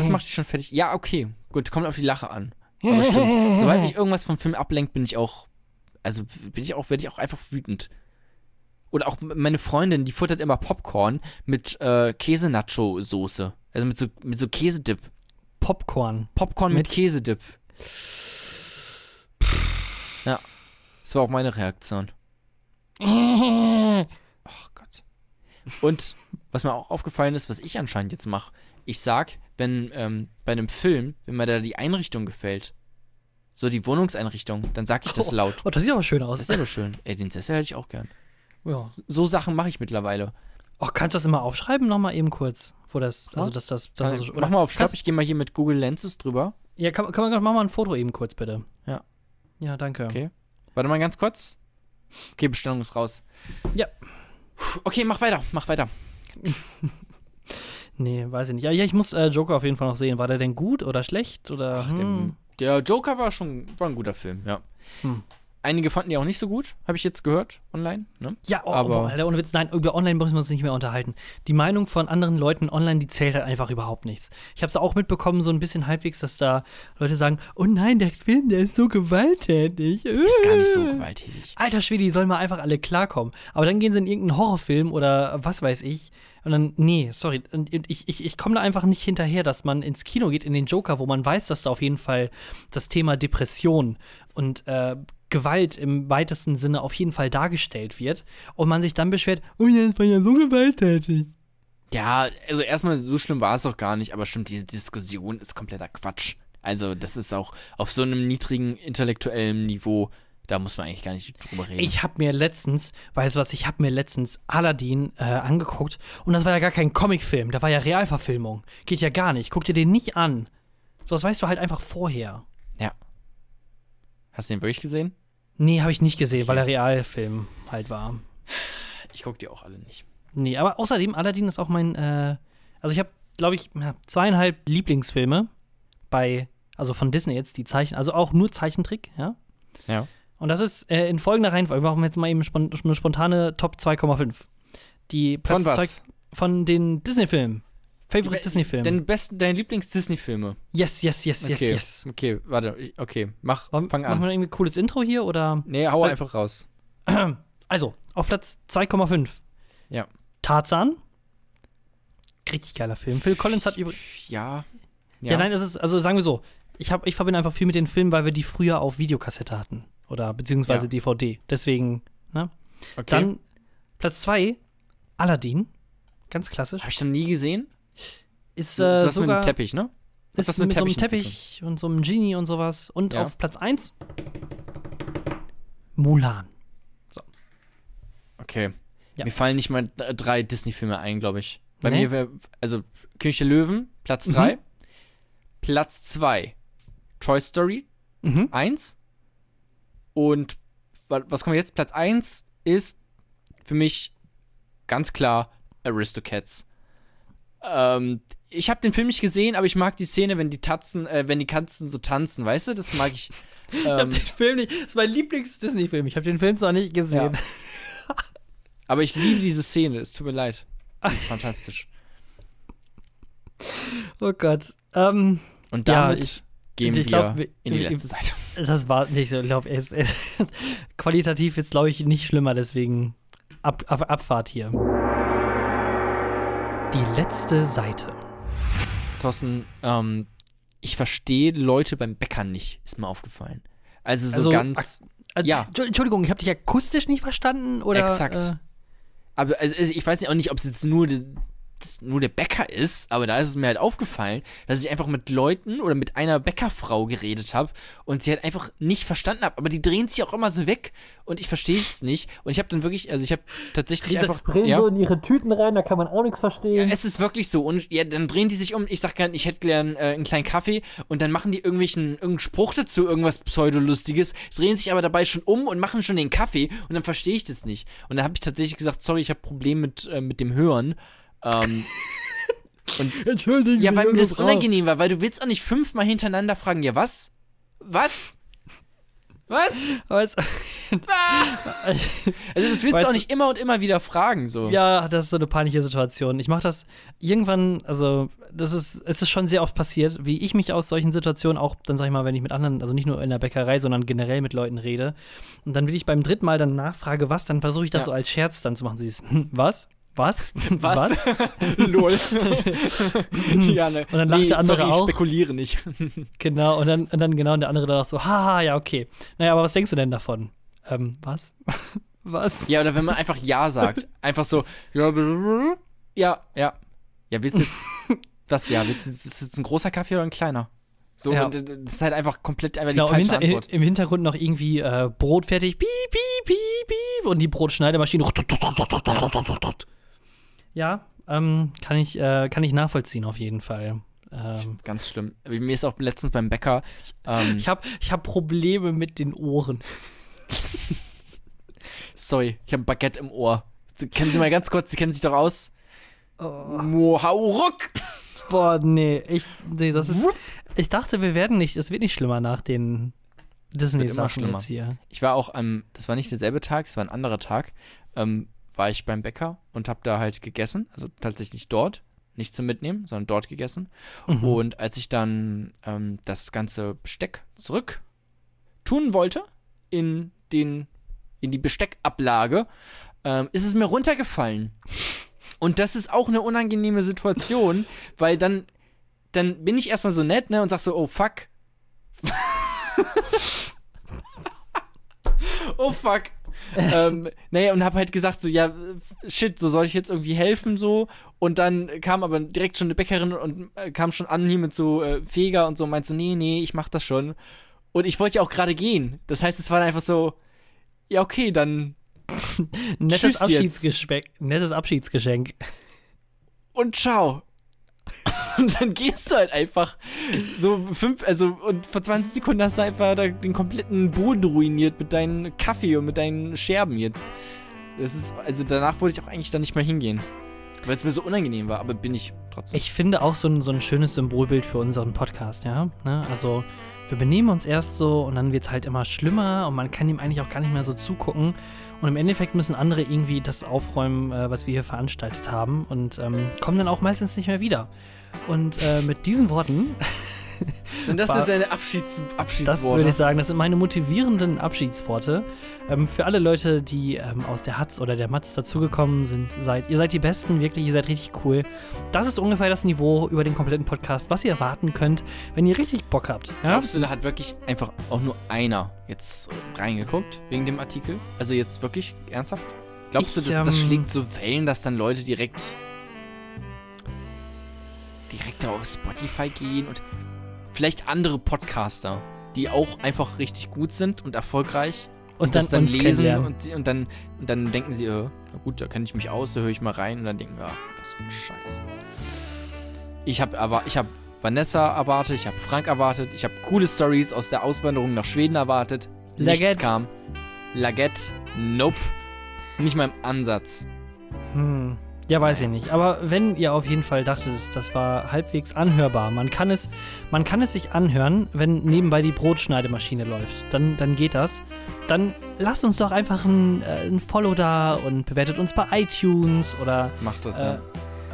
das macht dich schon fertig. Ja, okay. Gut, kommt auf die Lache an. Aber stimmt. Sobald mich irgendwas vom Film ablenkt, bin ich auch. Also bin ich auch, werde ich auch einfach wütend. Oder auch meine Freundin, die futtert immer Popcorn mit äh, Käse-Nacho-Soße. Also mit so, mit so Käsedip. Popcorn. Popcorn mit, Mit- Käsedip. Ja. Das war auch meine Reaktion. Oh Gott. Und was mir auch aufgefallen ist, was ich anscheinend jetzt mache, ich sag, wenn ähm, bei einem Film, wenn mir da die Einrichtung gefällt, so die Wohnungseinrichtung, dann sag ich das laut. Oh, das sieht aber schön Das aus. ist aber schön. Ey, den Sessel hätte ich auch gern. Ja. So Sachen mache ich mittlerweile. Oh, kannst du das immer aufschreiben? Nochmal eben kurz. Wo das, also dass das, das, Mach mal auf Stopp, ich gehe mal hier mit Google Lenses drüber. Ja, kann, kann man, mach mal ein Foto eben kurz, bitte. Ja. Ja, danke. Okay. Warte mal ganz kurz. Okay, Bestellung ist raus. Ja. Okay, mach weiter, mach weiter. Nee, weiß ich nicht. Ja, ja ich muss äh, Joker auf jeden Fall noch sehen. War der denn gut oder schlecht? Oder, Ach, hm? dem, der Joker war schon war ein guter Film, ja. Hm. Einige fanden die auch nicht so gut, habe ich jetzt gehört online. Ne? Ja, oh, aber- aber, Alter, ohne Witz, nein, über online müssen wir uns nicht mehr unterhalten. Die Meinung von anderen Leuten online, die zählt halt einfach überhaupt nichts. Ich habe es auch mitbekommen, so ein bisschen halbwegs, dass da Leute sagen, oh nein, der Film, der ist so gewalttätig. Ist gar nicht so gewalttätig. Alter Schwede, die sollen mal einfach alle klarkommen. Aber dann gehen sie in irgendeinen Horrorfilm oder was weiß ich. Und dann, nee, sorry, und ich, ich, ich komme da einfach nicht hinterher, dass man ins Kino geht, in den Joker, wo man weiß, dass da auf jeden Fall das Thema Depression und äh, Gewalt im weitesten Sinne auf jeden Fall dargestellt wird. Und man sich dann beschwert, oh ja, das war ja so gewalttätig. Ja, also erstmal so schlimm war es auch gar nicht, aber stimmt, diese Diskussion ist kompletter Quatsch. Also, das ist auch auf so einem niedrigen intellektuellen Niveau, da muss man eigentlich gar nicht drüber reden. Ich habe mir letztens, weißt du was, ich habe mir letztens Aladdin äh, angeguckt und das war ja gar kein Comicfilm, da war ja Realverfilmung. Geht ja gar nicht. Guck dir den nicht an. So, das weißt du halt einfach vorher. ja. Hast du den wirklich gesehen? Nee, habe ich nicht gesehen, weil er Realfilm halt war. Ich guck die auch alle nicht. Nee, aber außerdem, Aladdin ist auch mein, äh, also ich habe, glaube ich, zweieinhalb Lieblingsfilme bei, also von Disney jetzt, die Zeichen, also auch nur Zeichentrick, ja. Ja. Und das ist äh, in folgender Reihenfolge. Wir machen jetzt mal eben eine spontane Top 2,5. Die Platz Von was? von den Disney-Filmen. Favorite Disney-Film. Deine besten, deine Lieblings-Disney-Filme. Yes, yes, yes, yes, okay. yes. Okay, warte, okay, mach, Wollen- fang Machen wir an. irgendwie ein cooles Intro hier oder? Nee, hau Weil- einfach raus. Also, auf Platz 2,5. Ja. Tarzan. Richtig geiler Film. Phil Collins hat übrigens. Ja. Ja. nein, es ist, also sagen wir so, ich, hab, ich verbinde einfach viel mit den Filmen, weil wir die früher auf Videokassette hatten. Oder beziehungsweise Ja. DVD. Deswegen, ne? okay. Dann Platz 2, Aladdin. Ganz klassisch. Habe ich noch nie gesehen. Ist, Das äh, ist mit sogar dem Teppich, ne? Hat ist was mit, mit so einem Teppich und so einem Genie und sowas. Und Ja. auf Platz 1 Mulan. Okay. Ja. Mir fallen nicht mal drei Disney-Filme ein, glaube ich. Bei Nee? mir wäre, also König der Löwen, Platz Mhm. 3. Platz 2, Toy Story Mhm. 1. Und wa- was kommt jetzt? Platz 1 ist für mich ganz klar Aristocats. Ähm, ich habe den Film nicht gesehen, aber ich mag die Szene, wenn die Tatzen, äh, wenn die Katzen so tanzen, weißt du? Das mag ich. Ich hab Ähm, den Film nicht. Das ist mein Lieblings-Disney-Film. Ich habe den Film zwar nicht gesehen. Ja. aber ich liebe diese Szene, es tut mir leid. Die ist fantastisch. Oh Gott. Ähm, Und Ja, damit ich- gehen ich wir glaub, in die letzte Seite. Das war nicht so. Ich glaube, qualitativ jetzt, glaube ich, nicht schlimmer. Deswegen Ab, Ab, Abfahrt hier. Die letzte Seite. Thorsten, ähm, ich verstehe Leute beim Bäcker nicht, ist mir aufgefallen. Also so Also, ganz. Äh, Ja. Entschu- Entschuldigung, ich habe dich akustisch nicht verstanden oder? Exakt. Äh, Aber also, also ich weiß nicht auch nicht, ob es jetzt nur, das, nur der Bäcker ist, aber da ist es mir halt aufgefallen, dass ich einfach mit Leuten oder mit einer Bäckerfrau geredet habe und sie halt einfach nicht verstanden habe. Aber die drehen sich auch immer so weg und ich verstehe es nicht. Und ich habe dann wirklich, also ich habe tatsächlich einfach. ja. in ihre Tüten rein, da kann man auch nichts verstehen. Es ist wirklich so. Und ja, dann drehen die sich um. Ich sag gern, ich hätte gern äh, einen kleinen Kaffee. Und dann machen die irgendwelchen, irgendeinen Spruch dazu, irgendwas Pseudolustiges, drehen sich aber dabei schon um und machen schon den Kaffee. Und dann verstehe ich das nicht. Und dann habe ich tatsächlich gesagt, sorry, ich habe Probleme mit, äh, mit dem Hören. Ähm, und Entschuldigung. ja, weil mir das unangenehm war, weil du willst auch nicht fünfmal hintereinander fragen, ja was? Was? Was? Weißt, Also das willst Weißt du auch nicht immer und immer wieder fragen, so. ja, das ist so eine peinliche Situation. Ich mache das irgendwann, also das ist, es ist schon sehr oft passiert, wie ich mich aus solchen Situationen auch, dann sag ich mal, wenn ich mit anderen, also nicht nur in der Bäckerei, sondern generell mit Leuten rede. Und dann will ich beim dritten Mal dann nachfrage, was, dann versuche ich das Ja. so als Scherz dann zu machen. Sie ist, hm, was? Was? Was? Lol. ja, ne. Und dann lacht der andere sorry, ich auch. spekuliere nicht. Genau, und dann, und dann genau, und der andere dann auch so, haha, ja, okay. Naja, aber was denkst du denn davon? Ähm, was? was? ja, oder wenn man einfach Ja sagt. Einfach so, ja, ja, ja. Ja, willst du jetzt, was, ja, willst du, ist es jetzt ein großer Kaffee oder ein kleiner? So, Ja. das ist halt einfach komplett einfach Genau, die im, falsche Hinter, Antwort. im Hintergrund noch irgendwie äh, Brot fertig, piep, piep, piep, piep, und die Brotschneidemaschine. Ja, ähm, kann ich, äh, kann ich nachvollziehen auf jeden Fall. Ähm, Ganz schlimm. Mir ist auch letztens beim Bäcker, ähm, ich habe ich hab Probleme mit den Ohren. sorry, ich habe ein Baguette im Ohr. Sie- Kennen Sie mal ganz kurz, Sie kennen sich doch aus. Oh. Mohauruck! Boah, nee, ich, nee, das ist. Ich dachte, wir werden nicht, es wird nicht schlimmer nach den Disney-Sachen jetzt hier. Ich war auch am, das war nicht derselbe Tag, es war ein anderer Tag, ähm, war ich beim Bäcker und habe da halt gegessen, also tatsächlich dort, nicht zum Mitnehmen, sondern dort gegessen. Mhm. Und als ich dann ähm, das ganze Besteck zurück tun wollte in den, in die Besteckablage, ähm, ist es mir runtergefallen. Und das ist auch eine unangenehme Situation, weil dann, dann bin ich erstmal so nett, ne, und sag so, oh fuck. oh fuck. ähm, naja, und hab halt gesagt, so, ja, shit, so soll ich jetzt irgendwie helfen, so. Und dann kam aber direkt schon eine Bäckerin und äh, kam schon an hier mit so äh, Feger und so und meint so, nee, nee, ich mach das schon. Und ich wollte ja auch gerade gehen. Das heißt, es war dann einfach so, ja, okay, dann Nettes. Abschiedsgeschenk. Nettes Abschiedsgeschenk. und ciao. Und dann gehst du halt einfach so fünf, also und vor 20 Sekunden hast du einfach den kompletten Boden ruiniert mit deinem Kaffee und mit deinen Scherben jetzt. Das ist, also danach wollte ich auch eigentlich da nicht mehr hingehen. Weil es mir so unangenehm war, aber bin ich trotzdem. Ich finde auch so ein, so ein schönes Symbolbild für unseren Podcast, ja. Ne? Also, wir benehmen uns erst so und dann wird es halt immer schlimmer und man kann ihm eigentlich auch gar nicht mehr so zugucken. Und im Endeffekt müssen andere irgendwie das aufräumen, äh, was wir hier veranstaltet haben und ähm, kommen dann auch meistens nicht mehr wieder. Und äh, mit diesen Worten, Sind das jetzt deine Abschieds das Abschiedsworte? würde ich sagen, das sind meine motivierenden Abschiedsworte. Ähm, für alle Leute, die ähm, aus der Hatz oder der Matz dazugekommen sind, seid, ihr seid die Besten, wirklich, ihr seid richtig cool. Das ist ungefähr das Niveau über den kompletten Podcast, was ihr erwarten könnt, wenn ihr richtig Bock habt. Ja? Glaubst du, da hat wirklich einfach auch nur einer jetzt reingeguckt wegen dem Artikel? Also jetzt wirklich ernsthaft? Glaubst Ich, du, dass das ähm, schlägt so Wellen, dass dann Leute direkt direkt auf Spotify gehen und vielleicht andere Podcaster, die auch einfach richtig gut sind und erfolgreich Und das dann dann lesen und, und dann und dann denken sie, äh, na gut, da kenne ich mich aus, da höre ich mal rein und dann denken wir, ah, was für ein Scheiß. Ich habe aber ich habe Vanessa erwartet, ich habe Frank erwartet, ich habe coole Stories aus der Auswanderung nach Schweden erwartet. Nichts Laget. kam. Laget, nope. Nicht mal im Ansatz. Hm. Ja, weiß ich nicht. Aber wenn ihr auf jeden Fall dachtet, das war halbwegs anhörbar, man kann es, man kann es sich anhören, wenn nebenbei die Brotschneidemaschine läuft. Dann, dann geht das. Dann lasst uns doch einfach ein, äh, ein Follow da und bewertet uns bei iTunes oder, Macht das, äh, ja.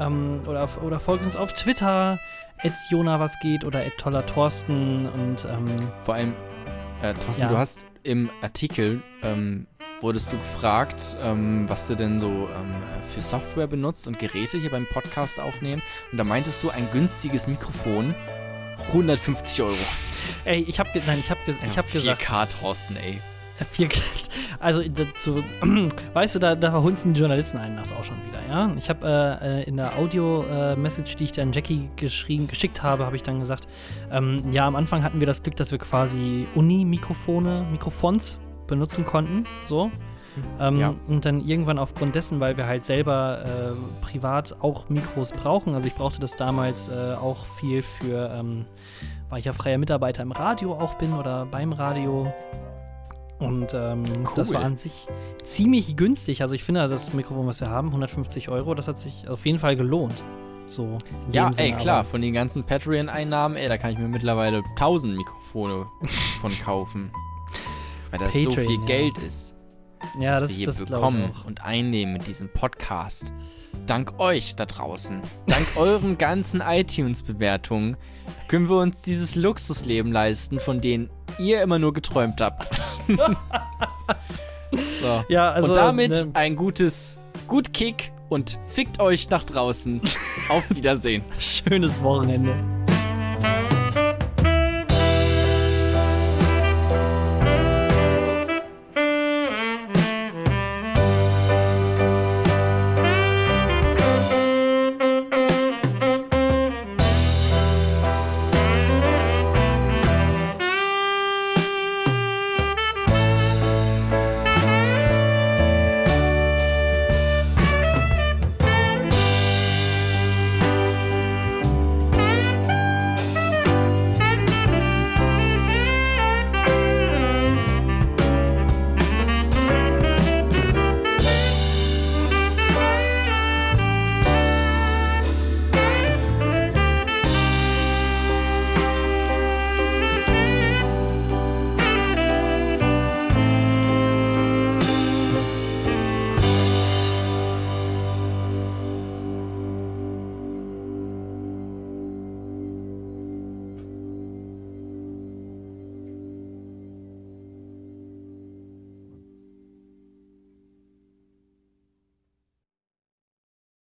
ähm, oder, oder folgt uns auf Twitter, at Jona was geht oder at toller Thorsten und ähm, Vor allem, äh, Thorsten, Ja. du hast im Artikel, ähm, wurdest du gefragt, ähm, was du denn so ähm, für Software benutzt und Geräte hier beim Podcast aufnehmen. Und da meintest du, ein günstiges Mikrofon, 150 Euro. ey, ich hab, nein, ich hab, ich hab gesagt, 4K, Thorsten, ey. Vier, also dazu, weißt du, da, da verhunzen die Journalisten einen das auch schon wieder, ja. Ich habe äh, in der Audio-Message, die ich dann Jackie geschrieben, geschickt habe, habe ich dann gesagt, ähm, ja, am Anfang hatten wir das Glück, dass wir quasi Uni-Mikrofone, Mikrofons benutzen konnten, so. Ähm, Ja. Und dann irgendwann aufgrund dessen, weil wir halt selber äh, privat auch Mikros brauchen, also ich brauchte das damals äh, auch viel für, ähm, weil ich ja freier Mitarbeiter im Radio auch bin oder beim Radio. Und ähm, das Cool. war an sich ziemlich günstig. Also ich finde, das Mikrofon, was wir haben, 150 Euro, das hat sich auf jeden Fall gelohnt. So. Ja, ey, klar, aber- von den ganzen Patreon-Einnahmen, ey, da kann ich mir mittlerweile 1000 Mikrofone von kaufen. Weil das so Patreon, viel ja. Geld ist, Ja, was das, wir hier das bekommen und einnehmen mit diesem Podcast. Dank euch da draußen, dank euren ganzen iTunes-Bewertungen, können wir uns dieses Luxusleben leisten, von denen ihr immer nur geträumt habt. so. Ja, also, und damit ne- ein gutes Gut Kick und fickt euch nach draußen. Auf Wiedersehen. Schönes Wochenende.